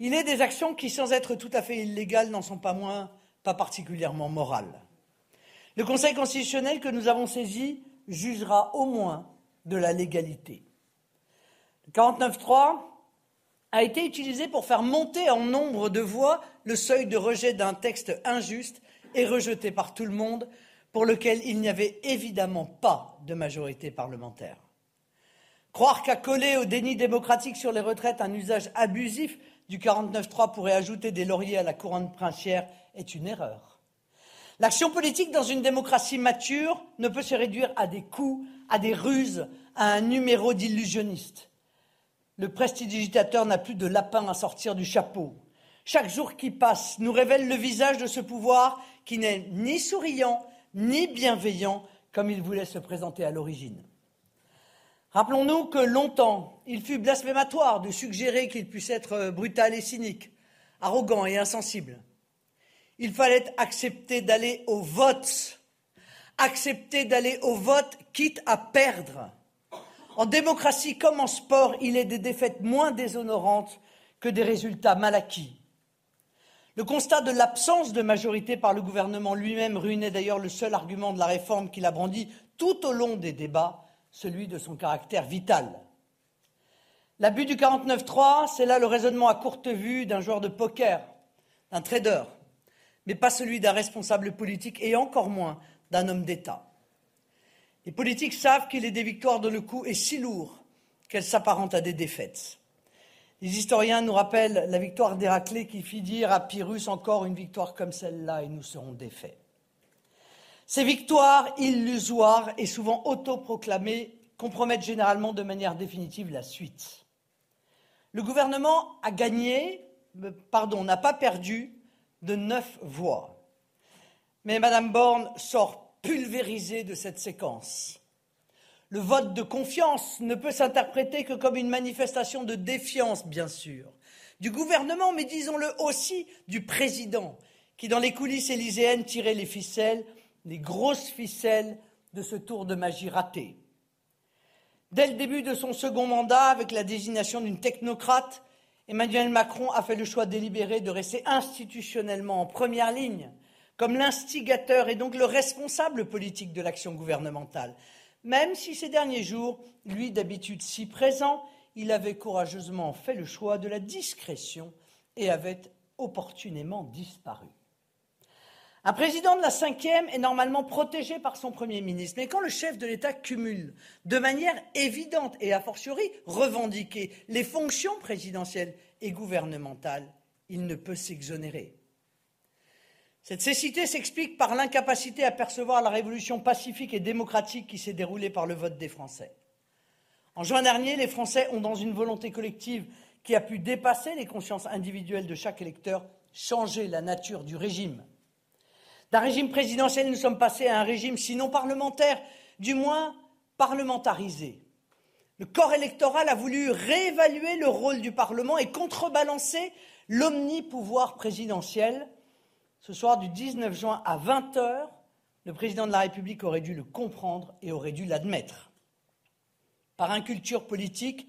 Il est des actions qui, sans être tout à fait illégales, n'en sont pas moins pas particulièrement morales. Le Conseil constitutionnel que nous avons saisi jugera au moins de la légalité. Le 49.3 a été utilisé pour faire monter en nombre de voix le seuil de rejet d'un texte injuste et rejeté par tout le monde, pour lequel il n'y avait évidemment pas de majorité parlementaire. Croire qu'à coller au déni démocratique sur les retraites un usage abusif du 49.3 pourrait ajouter des lauriers à la couronne princière est une erreur. L'action politique dans une démocratie mature ne peut se réduire à des coups, à des ruses, à un numéro d'illusionniste. Le prestidigitateur n'a plus de lapin à sortir du chapeau. Chaque jour qui passe nous révèle le visage de ce pouvoir qui n'est ni souriant ni bienveillant comme il voulait se présenter à l'origine. Rappelons-nous que longtemps, il fut blasphématoire de suggérer qu'il puisse être brutal et cynique, arrogant et insensible. Il fallait accepter d'aller au vote, accepter d'aller au vote quitte à perdre. En démocratie comme en sport, il est des défaites moins déshonorantes que des résultats mal acquis. Le constat de l'absence de majorité par le gouvernement lui-même ruinait d'ailleurs le seul argument de la réforme qu'il a brandi tout au long des débats, celui de son caractère vital. L'abus du 49.3, c'est là le raisonnement à courte vue d'un joueur de poker, d'un trader, mais pas celui d'un responsable politique et encore moins d'un homme d'État. Les politiques savent qu'il est des victoires dont le coup est si lourd qu'elles s'apparentent à des défaites. Les historiens nous rappellent la victoire d'Héraclée qui fit dire à Pyrrhus encore une victoire comme celle-là et nous serons défaits. Ces victoires illusoires et souvent autoproclamées compromettent généralement de manière définitive la suite. Le gouvernement a gagné, pardon, n'a pas perdu de neuf voix. Mais Mme Borne sort pulvérisée de cette séquence. Le vote de confiance ne peut s'interpréter que comme une manifestation de défiance, bien sûr, du gouvernement, mais disons-le aussi du président, qui, dans les coulisses élyséennes, tirait les ficelles les grosses ficelles de ce tour de magie raté. Dès le début de son second mandat, avec la désignation d'une technocrate, Emmanuel Macron a fait le choix délibéré de rester institutionnellement en première ligne, comme l'instigateur et donc le responsable politique de l'action gouvernementale, même si ces derniers jours, lui d'habitude si présent, il avait courageusement fait le choix de la discrétion et avait opportunément disparu. Un président de la cinquième est normalement protégé par son Premier ministre. Mais quand le chef de l'État cumule de manière évidente et a fortiori revendiquée les fonctions présidentielles et gouvernementales, il ne peut s'exonérer. Cette cécité s'explique par l'incapacité à percevoir la révolution pacifique et démocratique qui s'est déroulée par le vote des Français. En juin dernier, les Français ont, dans une volonté collective qui a pu dépasser les consciences individuelles de chaque électeur, changé la nature du régime. D'un régime présidentiel, nous sommes passés à un régime sinon parlementaire, du moins parlementarisé. Le corps électoral a voulu réévaluer le rôle du Parlement et contrebalancer l'omnipouvoir présidentiel. Ce soir du 19 juin à 20 heures, le président de la République aurait dû le comprendre et aurait dû l'admettre. Par inculture politique,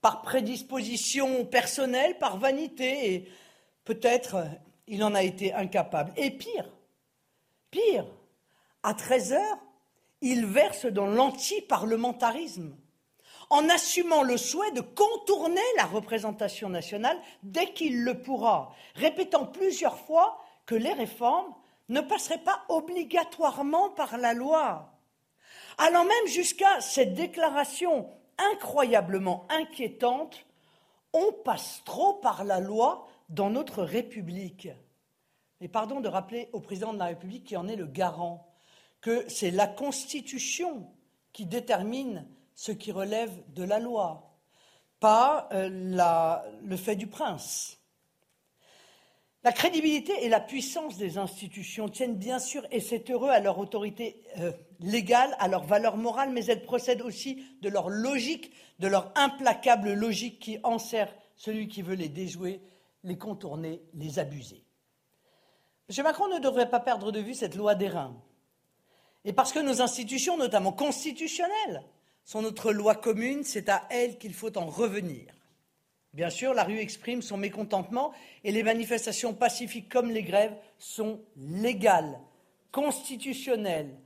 par prédisposition personnelle, par vanité, et peut-être il en a été incapable. Et pire, pire, à 13 heures, il verse dans l'anti-parlementarisme en assumant le souhait de contourner la représentation nationale dès qu'il le pourra, répétant plusieurs fois que les réformes ne passeraient pas obligatoirement par la loi, allant même jusqu'à cette déclaration incroyablement inquiétante on passe trop par la loi dans notre République. Et pardon de rappeler au président de la République qui en est le garant que c'est la Constitution qui détermine ce qui relève de la loi, pas euh, le fait du prince. La crédibilité et la puissance des institutions tiennent bien sûr, et c'est heureux, à leur autorité euh, légale, à leur valeur morale, mais elles procèdent aussi de leur logique, de leur implacable logique qui enserre celui qui veut les déjouer, les contourner, les abuser. M. Macron ne devrait pas perdre de vue cette loi des reins. Et parce que nos institutions, notamment constitutionnelles, sont notre loi commune, c'est à elles qu'il faut en revenir. Bien sûr, la rue exprime son mécontentement et les manifestations pacifiques comme les grèves sont légales, constitutionnelles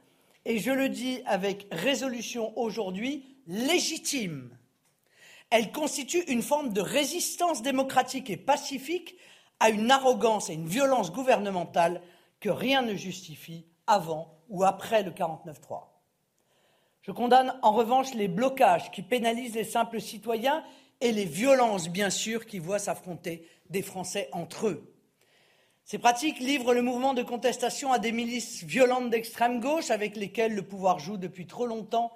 et, je le dis avec résolution aujourd'hui, légitimes. Elles constituent une forme de résistance démocratique et pacifique à une arrogance et une violence gouvernementale que rien ne justifie avant ou après le 49-3. Je condamne en revanche les blocages qui pénalisent les simples citoyens et les violences, bien sûr, qui voient s'affronter des Français entre eux. Ces pratiques livrent le mouvement de contestation à des milices violentes d'extrême gauche avec lesquelles le pouvoir joue depuis trop longtemps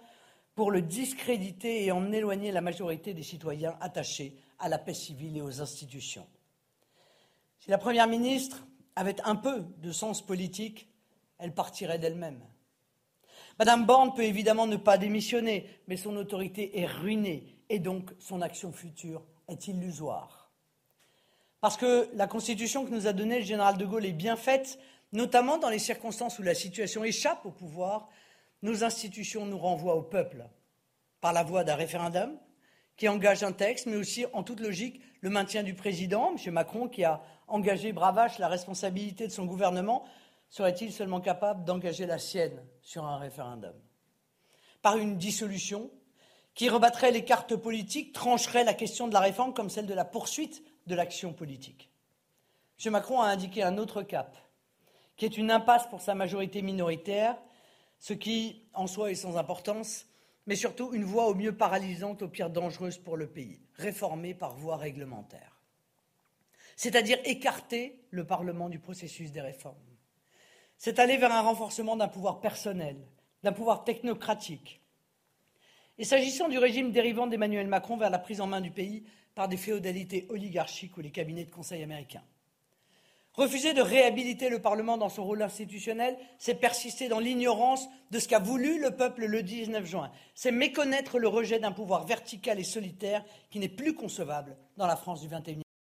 pour le discréditer et en éloigner la majorité des citoyens attachés à la paix civile et aux institutions. Si la Première ministre avait un peu de sens politique, elle partirait d'elle-même. Madame Borne peut évidemment ne pas démissionner, mais son autorité est ruinée et donc son action future est illusoire. Parce que la Constitution que nous a donnée le général de Gaulle est bien faite, notamment dans les circonstances où la situation échappe au pouvoir, nos institutions nous renvoient au peuple, par la voie d'un référendum qui engage un texte, mais aussi, en toute logique, le maintien du président, M. Macron, qui a engagé bravache la responsabilité de son gouvernement serait-il seulement capable d'engager la sienne sur un référendum? Par une dissolution qui rebattrait les cartes politiques, trancherait la question de la réforme comme celle de la poursuite de l'action politique. M. Macron a indiqué un autre cap, qui est une impasse pour sa majorité minoritaire, ce qui, en soi, est sans importance, mais surtout une voie au mieux paralysante, au pire dangereuse pour le pays, réformée par voie réglementaire. C'est-à-dire écarter le Parlement du processus des réformes c'est aller vers un renforcement d'un pouvoir personnel, d'un pouvoir technocratique. Et s'agissant du régime dérivant d'Emmanuel Macron vers la prise en main du pays par des féodalités oligarchiques ou les cabinets de conseil américains. Refuser de réhabiliter le Parlement dans son rôle institutionnel, c'est persister dans l'ignorance de ce qu'a voulu le peuple le 19 juin. C'est méconnaître le rejet d'un pouvoir vertical et solitaire qui n'est plus concevable dans la France du XXIe